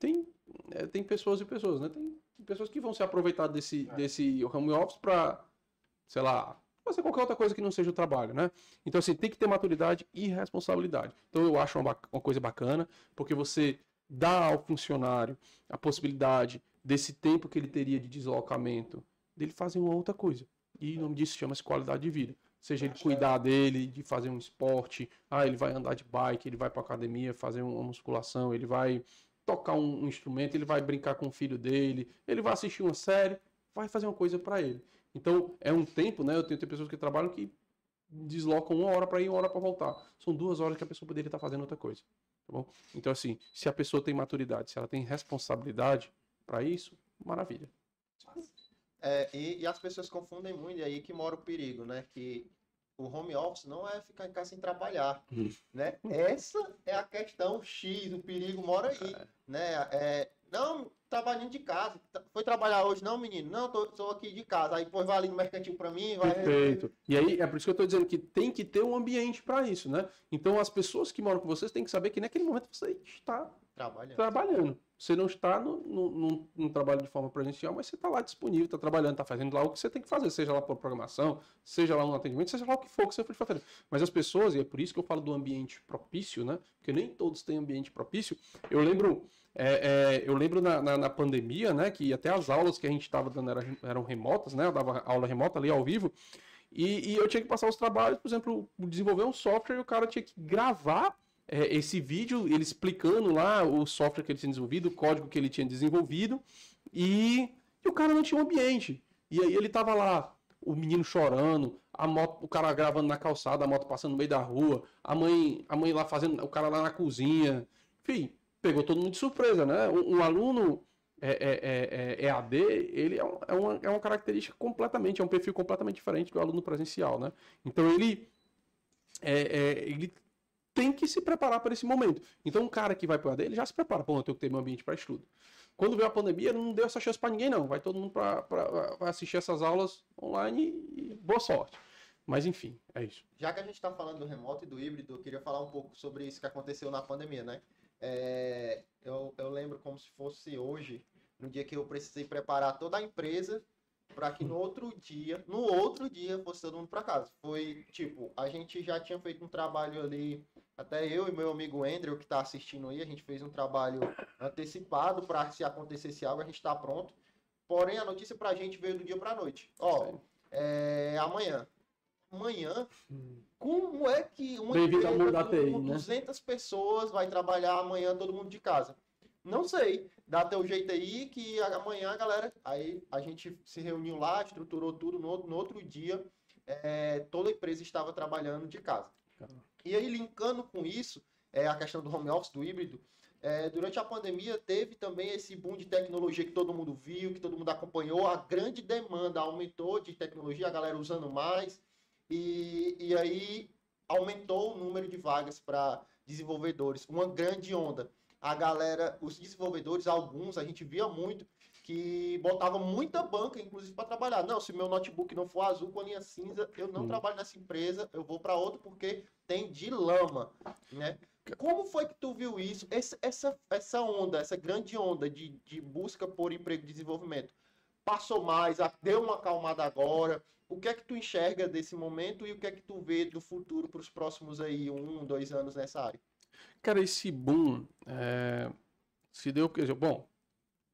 tem, é, tem pessoas e pessoas, né? Tem pessoas que vão se aproveitar desse, É. desse home office para, sei lá, fazer qualquer outra coisa que não seja o trabalho, né? Então, assim, tem que ter maturidade e responsabilidade. Então, eu acho uma, uma coisa bacana, porque você dá ao funcionário a possibilidade desse tempo que ele teria de deslocamento, dele fazer uma outra coisa. E o nome disso chama-se qualidade de vida. Seja ele cuidar dele, de fazer um esporte, ah, ele vai andar de bike, ele vai para academia fazer uma musculação, ele vai tocar um, um instrumento, ele vai brincar com o filho dele, ele vai assistir uma série, vai fazer uma coisa para ele. Então, é um tempo, né? Eu tenho, tenho pessoas que trabalham que deslocam uma hora para ir, uma hora para voltar. São duas horas que a pessoa poderia estar fazendo outra coisa. Tá bom? Então, assim, se a pessoa tem maturidade, se ela tem responsabilidade para isso, maravilha. É, e, e as pessoas confundem muito, e aí que mora o perigo, né? Que o home office não é ficar em casa sem trabalhar, Hum. né? Essa é a questão X, o perigo mora aí, né? É, não, trabalhando de casa. Tá- Foi trabalhar hoje? Não, menino? Não, tô, tô aqui de casa. Aí depois vai ali no mercantil pra mim, vai... Perfeito. E aí, é por isso que eu estou dizendo que tem que ter um ambiente para isso, né? Então, as pessoas que moram com vocês têm que saber que naquele momento você está Trabalhando. trabalhando. Você não está no, no, no- no trabalho de forma presencial, mas você está lá disponível, está trabalhando, está fazendo lá o que você tem que fazer, seja lá por programação, seja lá no atendimento, seja lá o que for que você for fazer. Mas as pessoas, e é por isso que eu falo do ambiente propício, né? Porque nem todos têm ambiente propício. Eu lembro, é, é, eu lembro na, na, na pandemia, né? Que até as aulas que a gente estava dando eram, eram remotas, né? Eu dava aula remota ali ao vivo. E, e eu tinha que passar os trabalhos, por exemplo, desenvolver um software e o cara tinha que gravar é, esse vídeo, ele explicando lá o software que ele tinha desenvolvido, o código que ele tinha desenvolvido, e, e o cara não tinha um ambiente. E aí ele tava lá, o menino chorando, a moto, o cara gravando na calçada, a moto passando no meio da rua, a mãe, a mãe lá fazendo, o cara lá na cozinha. Enfim, pegou todo mundo de surpresa, né? Um, um aluno é, é, é, é EAD, ele é, é uma, é uma característica completamente, é um perfil completamente diferente do aluno presencial, né? Então ele, é, é, ele tem que se preparar para esse momento. Então, um cara que vai para o AD, ele já se prepara. Pô, eu tenho que ter meu ambiente para estudo. Quando veio a pandemia, não deu essa chance para ninguém, não. Vai todo mundo para assistir essas aulas online e boa sorte. Mas, enfim, é isso. Já que a gente está falando do remoto e do híbrido, eu queria falar um pouco sobre isso que aconteceu na pandemia, né? É, eu, eu lembro como se fosse hoje, no dia que eu precisei preparar toda a empresa para que no outro dia, no outro dia, fosse todo mundo para casa. Foi tipo, a gente já tinha feito um trabalho ali, até eu e meu amigo Andrew, que está assistindo aí, a gente fez um trabalho antecipado para se acontecesse algo, a gente está pronto. Porém, a notícia para a gente veio do dia para a noite. Ó, é, amanhã. Amanhã, como é que uma empresa com né? 200 pessoas vai trabalhar amanhã todo mundo de casa? Não sei. Dá teu jeito aí que amanhã, galera. Aí a gente se reuniu lá, estruturou tudo. No, outro- no outro dia, é, toda a empresa estava trabalhando de casa. E aí, linkando com isso, é, a questão do home office, do híbrido, é, durante a pandemia teve também esse boom de tecnologia que todo mundo viu, que todo mundo acompanhou. A grande demanda aumentou de tecnologia, a galera usando mais. E, e aí aumentou o número de vagas para desenvolvedores. Uma grande onda. A galera, os desenvolvedores, alguns, a gente via muito, que botava muita banca, inclusive, para trabalhar. Não, se meu notebook não for azul com a linha cinza, eu não Hum. trabalho nessa empresa, eu vou para outra porque tem de lama, né? Como foi que tu viu isso? Essa, essa, essa onda, essa grande onda de, de busca por emprego e desenvolvimento, passou mais, deu uma acalmada agora? O que é que tu enxerga desse momento e o que é que tu vê do futuro para os próximos aí um, dois anos nessa área? Cara, esse boom é, se deu bom,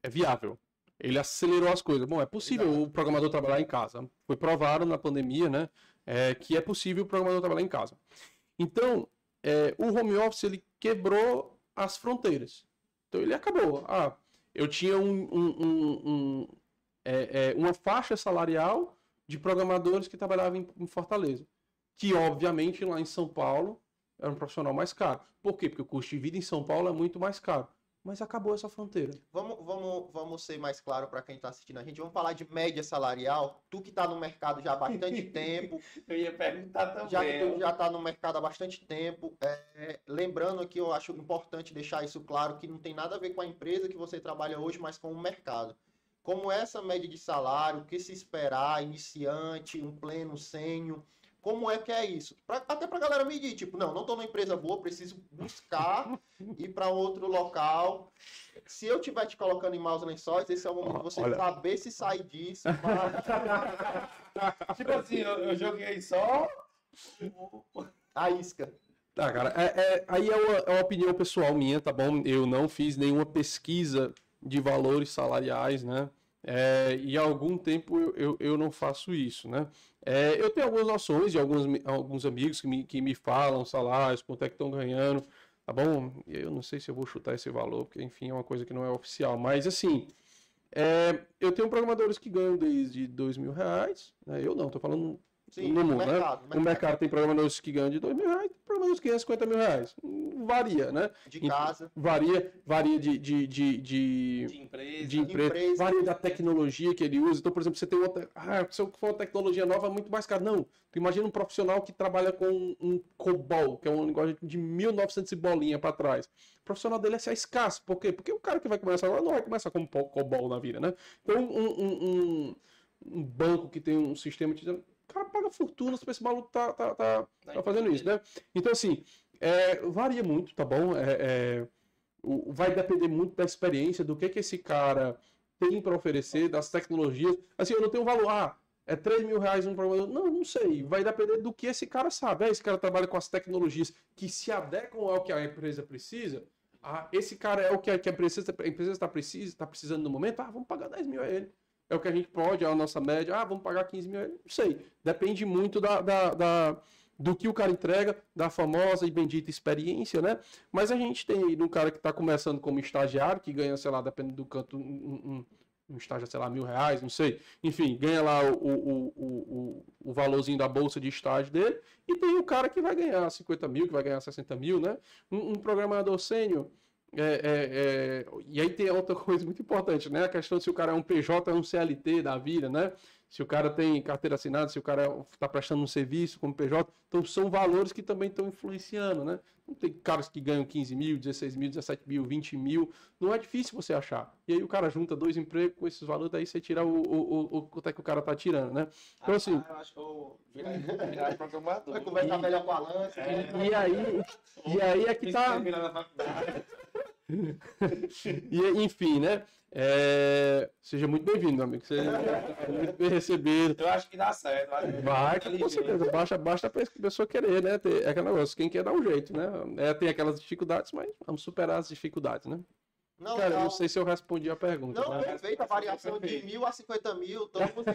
é viável. Ele acelerou as coisas. Bom, é possível Exato. o programador trabalhar em casa. Foi provado na pandemia, né, é, que é possível o programador trabalhar em casa. Então, é, o home office ele quebrou as fronteiras. Então ele acabou. Ah, eu tinha um- um- um, é, é, uma faixa salarial de programadores que trabalhavam em, em Fortaleza, que obviamente lá em São Paulo era um profissional mais caro. Por quê? Porque o custo de vida em São Paulo é muito mais caro. mas acabou essa fronteira. Vamos, vamos, vamos ser mais claro para quem está assistindo a gente. Vamos falar de média salarial. Tu que está no mercado já há bastante tempo, Eu ia perguntar também. já que tu já está no mercado há bastante tempo, é, lembrando que eu acho importante deixar isso claro que não tem nada a ver com a empresa que você trabalha hoje, mas com o mercado. Como essa média de salário, o que se esperar, iniciante, um pleno, sênior, como é que é isso? Pra- até pra galera medir, tipo, não, não tô numa empresa boa, preciso buscar ir para outro local. Se eu estiver te colocando em maus lençóis, esse é o momento de você Olha. saber se sai disso. pra- Tipo assim, eu, eu joguei só. A isca. Tá, cara, é, é- aí é uma, é uma opinião pessoal minha, tá bom? Eu não fiz nenhuma pesquisa de valores salariais, né? É, e há algum tempo eu, eu, eu não faço isso, né? É, eu tenho algumas noções de alguns, alguns amigos que me, que me falam salários, quanto é que estão ganhando, tá bom? Eu não sei se eu vou chutar esse valor, porque enfim é uma coisa que não é oficial, mas assim, é, eu tenho programadores que ganham desde dois mil reais, né? Eu não, tô falando Sim, no mundo, né? mercado, O mercado tem programadores que ganham de 2 mil reais, programadores que ganham 50 mil reais. Hum, Varia, né? De casa. Varia, varia de, de, de, de, De empresa. de empresa, empresa. varia da tecnologia que ele usa. Então, por exemplo, você tem outra. Ah, se for uma tecnologia nova, é muito mais caro. Não. Tu imagina um profissional que trabalha com um COBOL, que é uma linguagem de 1900 e bolinha para trás. O profissional dele é ser escasso. Por quê? Porque o cara que vai começar agora não vai começar como po- COBOL na vida, né? Então, um, um, um, um banco que tem um sistema de. Cara paga fortunas pra esse maluco tá, tá, tá, tá fazendo isso, né? Então, assim, é, varia muito, tá bom? É, é, o- vai depender muito da experiência, do que que esse cara tem para oferecer, das tecnologias. Assim, eu não tenho valor. Ah, é 3 mil reais um programador. Não, não sei. Vai depender do que esse cara sabe. Ah, esse cara trabalha com as tecnologias que se adequam ao que a empresa precisa. Ah, esse cara é o que a empresa está precisa, tá precisando no momento. Ah, vamos pagar 10 mil a ele. É o que a gente pode, é a nossa média. Ah, vamos pagar 15 mil. Não sei. Depende muito da, da, da- do que o cara entrega, da famosa e bendita experiência, né? Mas a gente tem aí um cara que está começando como estagiário, que ganha, sei lá, dependendo do canto, um, um, um- estágio, sei lá, mil reais, não sei. Enfim, ganha lá o, o, o, o, o valorzinho da bolsa de estágio dele. E tem o cara que vai ganhar 50 mil, que vai ganhar 60 mil, né? Um, um programador sênior. É, é, é, e aí tem outra coisa muito importante, né? A questão de se o cara é um PJ, é um CLT da vida, né? Se o cara tem carteira assinada, se o cara está prestando um serviço como PJ. Então são valores que também estão influenciando, né? Não tem caras que ganham 15 mil, 16 mil, 17 mil, 20 mil. Não é difícil você achar. E aí o cara junta dois empregos com esses valores, daí você tira o, o, o, o quanto é que o cara tá tirando, né? Então, assim- Ah, eu acho que eu vou virar, virar programador. Vai conversar melhor com a Lance. É. E aí, e aí é que tá. E, enfim, né? É, Seja muito bem-vindo, meu amigo. Seja muito bem recebido. Eu acho que dá certo. Vai, daquele com certeza. Basta, basta a pessoa querer, né? Ter, é aquele negócio. Quem quer dar um jeito, né? É, tem aquelas dificuldades, mas vamos superar as dificuldades, né? Não, Cara, eu não, não sei se eu respondi a pergunta. não, né? perfeito, a variação de mil a 50 mil, todo mundo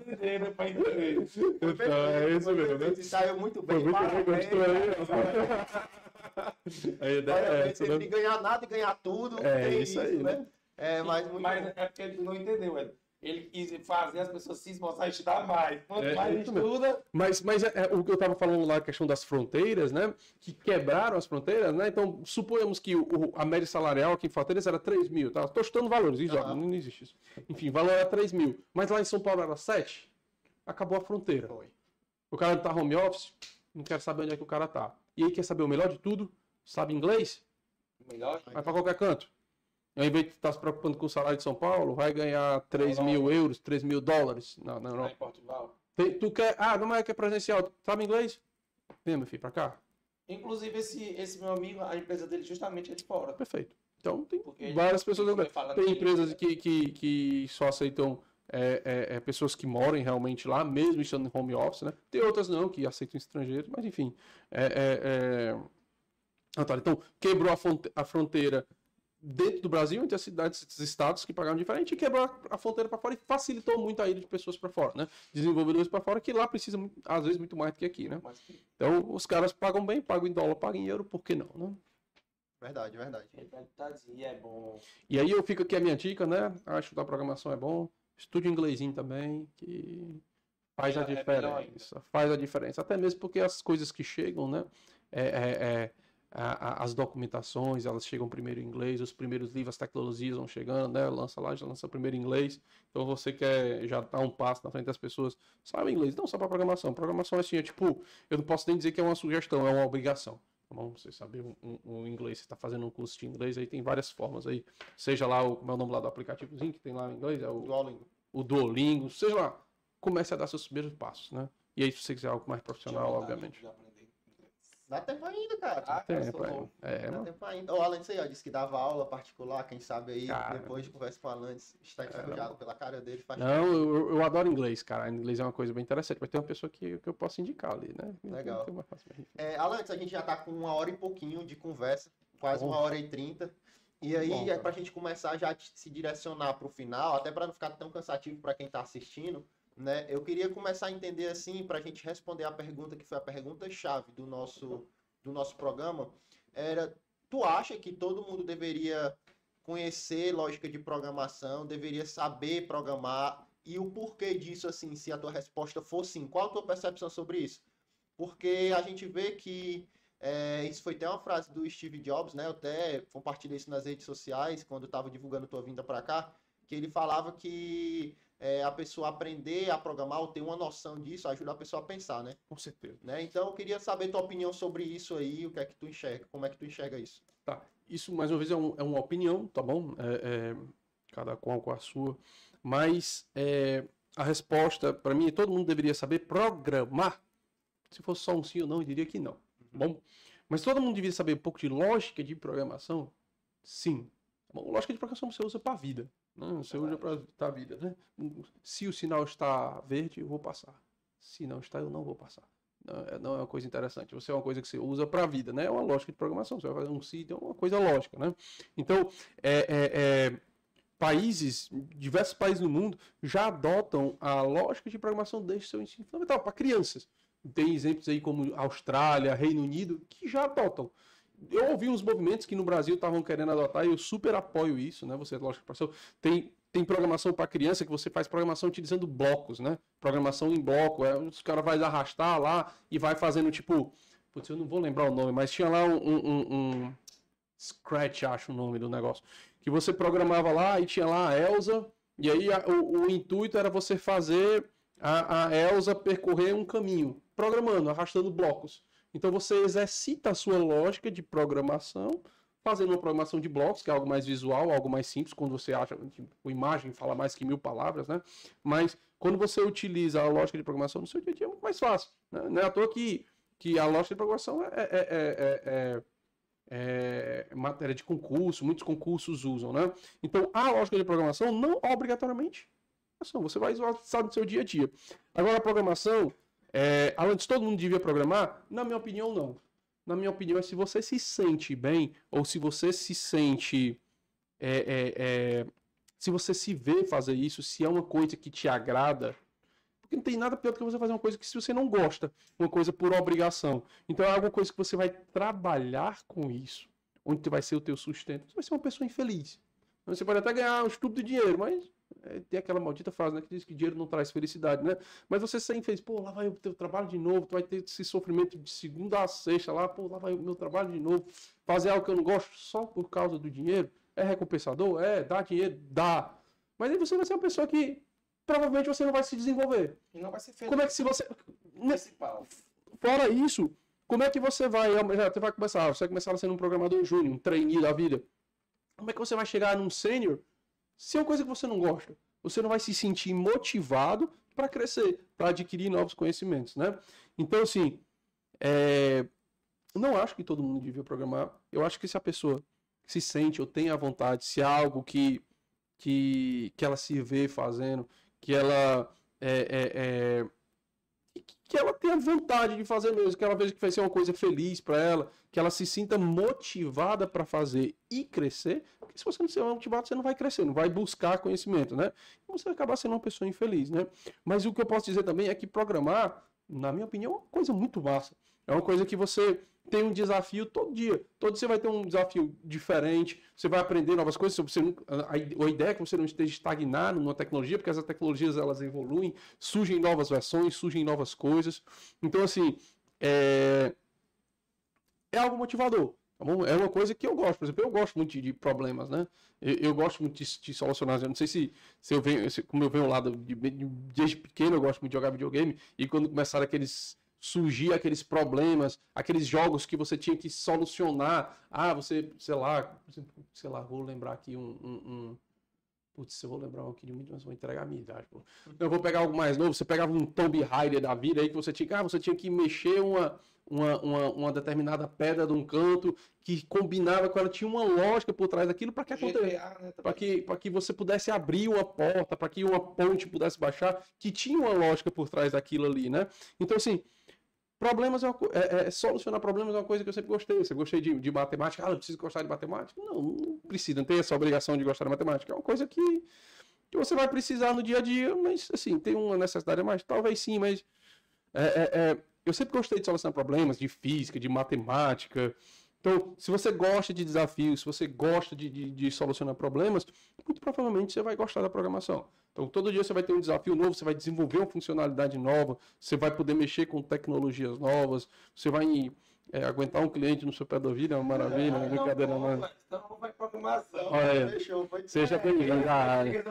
Entender, né, pra entender. Então, é isso mesmo, né? Saiu muito bem, Foi muito bem, gostou aí. A ideia é essa, né? ganhar nada e ganhar tudo. É tem isso aí, né? É, mas muito Mas é porque ele não entendeu, Ed. Ele quis fazer as pessoas se esforçarem a estudar mais. Quanto É, mais isso estuda, Mas, mas é, é o que eu estava falando lá, a questão das fronteiras, né? Que quebraram as fronteiras, né? Então, suponhamos que o, a média salarial aqui em Fortaleza era 3 mil, tá? Estou chutando valores, isso, ó, Aham. não existe isso. Enfim, o valor era 3 mil. Mas lá em São Paulo era 7, acabou a fronteira. Foi. O cara tá home office, não quer saber onde é que o cara tá. E aí quer saber o melhor de tudo? Sabe inglês? melhor. Vai para qualquer canto. Ao invés de estar se preocupando com o salário de São Paulo, vai ganhar 3 mil euros, 3 mil dólares na, na Europa. em Portugal. Tem- tu quer. Ah, não é que é presencial. Sabe inglês? Vem, meu filho, pra cá. Inclusive, esse, esse meu amigo, a empresa dele justamente é de fora. Perfeito. Então tem Porque várias pessoas. Tem empresas que, que, que só aceitam é, é, é, pessoas que moram realmente lá, mesmo estando em home office, né? Tem outras não, que aceitam estrangeiros, mas enfim. É, é. Então, quebrou a, fronte- a fronteira dentro do Brasil, entre as cidades e estados que pagavam diferente, e quebrou a- a fronteira para fora e facilitou muito a ida de pessoas para fora, né? Desenvolvedores para fora, que lá precisa, às vezes, muito mais do que aqui, né? Então, os caras pagam bem, pagam em dólar, pagam em euro, por que não, né? Verdade, verdade. é. E aí eu fico aqui a minha dica, né? Acho que a programação é bom. Estude inglesinho também, que faz a É diferença. Faz a diferença. Até mesmo porque as coisas que chegam, né? É, é- é- a- a- as documentações, elas chegam primeiro em inglês, os primeiros livros, as tecnologias vão chegando, né? Lança lá, já lança primeiro em inglês. Então você quer já dar um passo na frente das pessoas, sabe inglês, não só para programação. Programação é assim, é tipo, eu não posso nem dizer que é uma sugestão, é uma obrigação. Tá bom? Você saber o, o- o inglês, você está fazendo um curso de inglês, aí tem várias formas aí. Seja lá o, como é o nome lá do aplicativozinho que tem lá em inglês, é o, Duolingo. O Duolingo, seja lá, comece a dar seus primeiros passos, né? E aí, se você quiser algo mais profissional, obviamente. Dá tempo ainda, cara. Cara, Tempo, é. É, Dá mano. tempo ainda. O Alan disse aí, ó, disse que dava aula particular, quem sabe aí, Cara. depois de conversa com o Alan, está enferrujado pela cara dele. Faz Não, eu, eu adoro inglês, cara. Inglês é uma coisa bem interessante. Vai ter uma pessoa que, que eu posso indicar ali, né? Legal. Tem uma. É, Alan, a gente já tá com uma hora e pouquinho de conversa, quase uma Bom. hora e trinta. E aí, Bom, é cara. pra gente começar já a se direcionar pro final, até para não ficar tão cansativo para quem tá assistindo, né? Eu queria começar a entender assim, pra gente responder a pergunta que foi a pergunta chave do nosso do nosso programa, era tu acha que todo mundo deveria conhecer lógica de programação, deveria saber programar e o porquê disso assim, se a tua resposta for sim, qual a tua percepção sobre isso? Porque a gente vê que é, isso foi até uma frase do Steve Jobs, né? Eu até compartilhei isso nas redes sociais quando estava divulgando tua vinda para cá, que ele falava que é, a pessoa aprender a programar ou ter uma noção disso ajuda a pessoa a pensar, né? Com certeza. né? Então eu queria saber tua opinião sobre isso aí, o que é que tu enxerga, como é que tu enxerga isso? Tá. Isso, mais uma vez, é, um- é uma opinião, tá bom? É, é, cada qual com a sua. Mas é, a resposta, para mim, todo mundo deveria saber programar. Se fosse só um sim ou não, eu diria que não. Bom, mas todo mundo deveria saber um pouco de lógica de programação? Sim. Bom, lógica de programação você usa para a vida. Né? Você usa para a vida. Né? Se o sinal está verde, eu vou passar. Se não está, eu não vou passar. Não é, é uma coisa interessante. Você é uma coisa que você usa para a vida, né? É uma lógica de programação. Você vai fazer um sítio, é uma coisa lógica, né? Então, é, é, é, países, diversos países no mundo já adotam a lógica de programação desde seu ensino fundamental para crianças. Tem exemplos aí como Austrália, Reino Unido, que já adotam. Eu ouvi uns movimentos que no Brasil estavam querendo adotar e eu super apoio isso, né? Você, lógico, professor, tem tem programação para criança que você faz programação utilizando blocos, né? Programação em bloco, é, os caras vai arrastar lá e vai fazendo tipo, putz, eu não vou lembrar o nome, mas tinha lá um, um, um- um Scratch, acho o nome do negócio, que você programava lá e tinha lá a Elsa e aí a- o, o intuito era você fazer a, a Elsa percorrer um caminho, programando, arrastando blocos. Então você exercita a sua lógica de programação fazendo uma programação de blocos, que é algo mais visual, algo mais simples, quando você acha, tipo, a imagem fala mais que mil palavras, né? Mas quando você utiliza a lógica de programação no seu dia a dia é muito mais fácil. Né? Não é à toa que, que a lógica de programação é, é, é- é- é- é matéria de concurso, muitos concursos usam, né? Então, a lógica de programação não obrigatoriamente é você vai usar no seu dia a dia. Agora, a programação, é, antes todo mundo devia programar? Na minha opinião, não na minha opinião, é se você se sente bem, ou se você se sente. é, é, é, se você se vê fazer isso, se é uma coisa que te agrada. Porque não tem nada pior do que você fazer uma coisa que se você não gosta, uma coisa por obrigação. Então é alguma coisa que você vai trabalhar com isso, onde vai ser o teu sustento. Você vai ser uma pessoa infeliz. Você pode até ganhar um estúpido de dinheiro, mas é, tem aquela maldita frase né, que diz que dinheiro não traz felicidade, né? Mas você sempre fez, pô, lá vai o teu trabalho de novo, tu vai ter esse sofrimento de segunda a sexta lá, pô, lá vai o meu trabalho de novo. Fazer algo que eu não gosto só por causa do dinheiro, é recompensador? É, dá dinheiro? Dá. Mas aí você vai ser uma pessoa que provavelmente você não vai se desenvolver. E não vai ser feito Como é que se você... principal. Fora isso, como é que você vai... Você vai começar, você vai começar sendo um programador júnior, um trainee da vida. Como é que você vai chegar num sênior se é uma coisa que você não gosta? Você não vai se sentir motivado para crescer, para adquirir novos conhecimentos, né? Então, assim, é, não acho que todo mundo devia programar. Eu acho que se a pessoa se sente ou tem a vontade, se é algo que, que, que ela se vê fazendo, que ela é, é, é, que- ela tenha vontade de fazer mesmo, que ela veja que vai ser uma coisa feliz para ela, que ela se sinta motivada para fazer e crescer, porque se você não ser motivado, você não vai crescer, não vai buscar conhecimento, né? Você vai acabar sendo uma pessoa infeliz, né? Mas o que eu posso dizer também é que programar, na minha opinião, é uma coisa muito massa. É uma coisa que você tem um desafio todo dia. Todo dia você vai ter um desafio diferente, você vai aprender novas coisas. Você não, a, ideia é que você não esteja estagnado numa tecnologia, porque as tecnologias elas evoluem, surgem novas versões, surgem novas coisas. Então, assim, é, é algo motivador. Tá? É uma coisa que eu gosto. Por exemplo, eu gosto muito de, de problemas, né? Eu, eu gosto muito de, de, solucionar. Eu não sei se, se eu venho, se, como eu venho lá do, de, desde pequeno, eu gosto muito de jogar videogame. E quando começaram aqueles surgir aqueles problemas, aqueles jogos que você tinha que solucionar. Ah, você, sei lá, sei lá, vou lembrar aqui um, um, um Putz, eu vou lembrar um aqui de muito, mas vou entregar a minha idade, pô. Eu vou pegar algo mais novo. Você pegava um Tomb Raider da vida aí que você tinha que, ah, você tinha que mexer uma, uma, uma, uma, determinada pedra de um canto que combinava com ela, tinha uma lógica por trás daquilo para que acontecesse. Né, para que, que você pudesse abrir uma porta, para que uma ponte pudesse baixar, que tinha uma lógica por trás daquilo ali, né? Então, assim, Problemas é, uma, é, é, solucionar problemas é uma coisa que eu sempre gostei. Você gostei de, de matemática? Ah, eu preciso gostar de matemática? Não, não precisa, não tem essa obrigação de gostar de matemática. É uma coisa que, que você vai precisar no dia a dia, mas assim, tem uma necessidade a mais? Talvez sim, mas é, é, é eu sempre gostei de solucionar problemas, de física, de matemática. Então, se você gosta de desafios, se você gosta de, de, de solucionar problemas, muito provavelmente você vai gostar da programação. Então, todo dia você vai ter um desafio novo, você vai desenvolver uma funcionalidade nova, você vai poder mexer com tecnologias novas, você vai é, aguentar um cliente no seu pé da vida, é uma maravilha, é, brincadeira, não, mas... Então, vai programação. Olha, Fechou, foi Seja bem-vindo à área.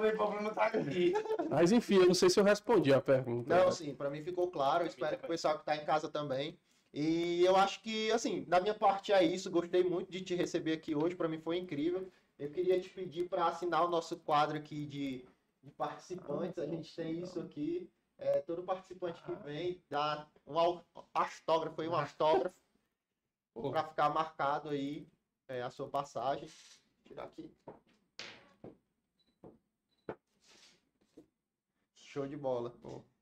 Mas, enfim, eu não sei se eu respondi a pergunta. Não, sim, para mim ficou claro, eu espero que o pessoal que está em casa também. E eu acho que, assim, da minha parte é isso, gostei muito de te receber aqui hoje, para mim foi incrível. Eu queria te pedir para assinar o nosso quadro aqui de de participantes. A gente tem isso aqui. É, todo participante que vem dá um astógrafo e um astógrafo para ficar marcado aí é, a sua passagem. Vou tirar aqui. Show de bola.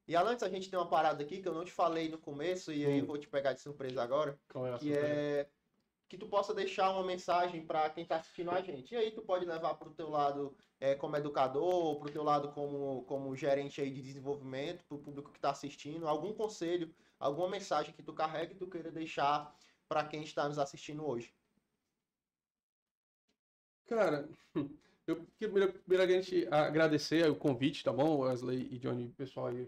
E antes a gente tem uma parada aqui que eu não te falei no começo e aí eu vou te pegar de surpresa agora. É que surpresa? é que tu possa deixar uma mensagem para quem está assistindo a gente. E aí tu pode levar para o teu lado é, como educador, para o teu lado como, como gerente aí de desenvolvimento, para o público que está assistindo, algum conselho, alguma mensagem que tu carrega e tu queira deixar para quem está nos assistindo hoje. Cara, eu queria primeiramente agradecer o convite, tá bom, Wesley e Johnny, pessoal aí.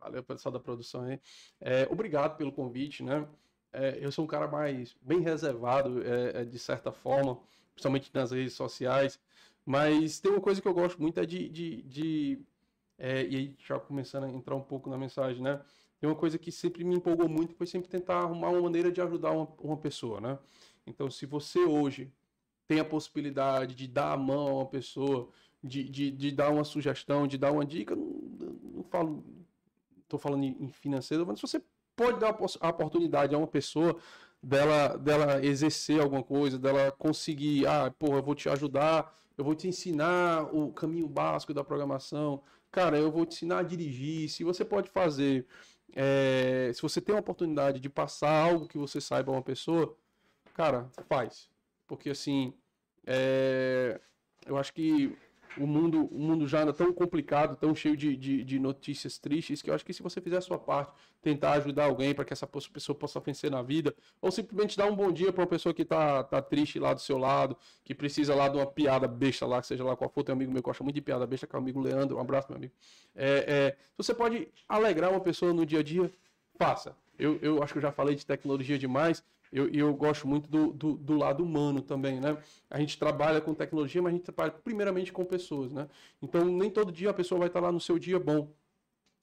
Valeu, pessoal da produção aí. É, obrigado pelo convite, né? é, eu sou um cara mais bem reservado, é, é, de certa forma, principalmente nas redes sociais. Mas tem uma coisa que eu gosto muito é de. de, de é, e aí, já começando a entrar um pouco na mensagem, né? Tem uma coisa que sempre me empolgou muito, foi sempre tentar arrumar uma maneira de ajudar uma, uma pessoa, né? Então, se você hoje tem a possibilidade de dar a mão a uma pessoa, de, de, de dar uma sugestão, de dar uma dica, não, não falo, estou falando em financeiro, mas se você pode dar a oportunidade a uma pessoa dela, dela exercer alguma coisa, dela conseguir, ah, pô, eu vou te ajudar, eu vou te ensinar o caminho básico da programação, cara, eu vou te ensinar a dirigir, se você pode fazer, é, se você tem a oportunidade de passar algo que você saiba a uma pessoa, cara, faz, porque assim, é, eu acho que o mundo, o mundo já anda tão complicado, tão cheio de, de, de, notícias tristes, que eu acho que se você fizer a sua parte, tentar ajudar alguém para que essa pessoa possa vencer na vida, ou simplesmente dar um bom dia para uma pessoa que está tá triste lá do seu lado, que precisa lá de uma piada besta lá, que seja lá qual for, tem um amigo meu que gosta muito de piada besta, que é o amigo Leandro, um abraço, meu amigo. É, é, você pode alegrar uma pessoa no dia a dia, faça. Eu, eu acho que eu já falei de tecnologia demais, eu, eu gosto muito do, do, do, lado humano também, né? A gente trabalha com tecnologia, mas a gente trabalha primeiramente com pessoas, né? Então, nem todo dia a pessoa vai estar lá no seu dia bom.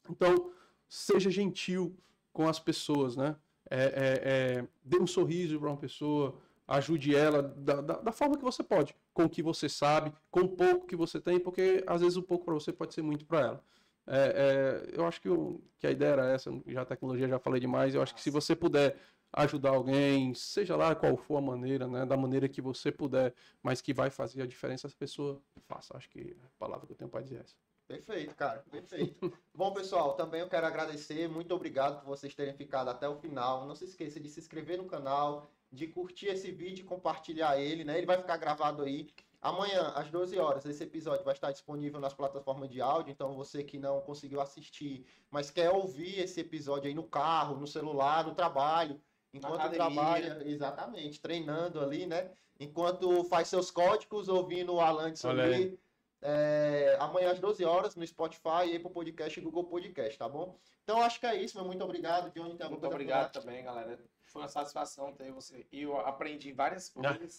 Então, seja gentil com as pessoas, né? É, é, é, dê um sorriso para uma pessoa, ajude ela da, da, da, forma que você pode, com o que você sabe, com o pouco que você tem, porque às vezes o pouco para você pode ser muito para ela. É, é, eu acho que, o, que a ideia era essa, já a tecnologia já falei demais, eu acho que se você puder ajudar alguém, seja lá qual for a maneira, né, da maneira que você puder, mas que vai fazer a diferença, as pessoas faça. Acho que a palavra que eu tenho para dizer é essa. Perfeito, cara, perfeito. Bom, pessoal, também eu quero agradecer, muito obrigado por vocês terem ficado até o final. Não se esqueça de se inscrever no canal, de curtir esse vídeo e compartilhar ele, né? Ele vai ficar gravado aí. Amanhã, às 12 horas, esse episódio vai estar disponível nas plataformas de áudio. Então, você que não conseguiu assistir, mas quer ouvir esse episódio aí no carro, no celular, no trabalho, enquanto trabalha, exatamente, treinando ali, né? Enquanto faz seus códigos, ouvindo o Alan sobre é, amanhã às 12 horas no Spotify, Apple Podcast e Google Podcast, tá bom? Então acho que é isso, meu. Muito obrigado, Johnny. Muito obrigado pra também, galera. Foi uma satisfação ter você. E eu aprendi várias coisas.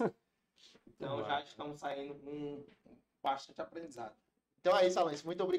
Então já estamos saindo com bastante aprendizado. Então é isso, Alex. Muito obrigado.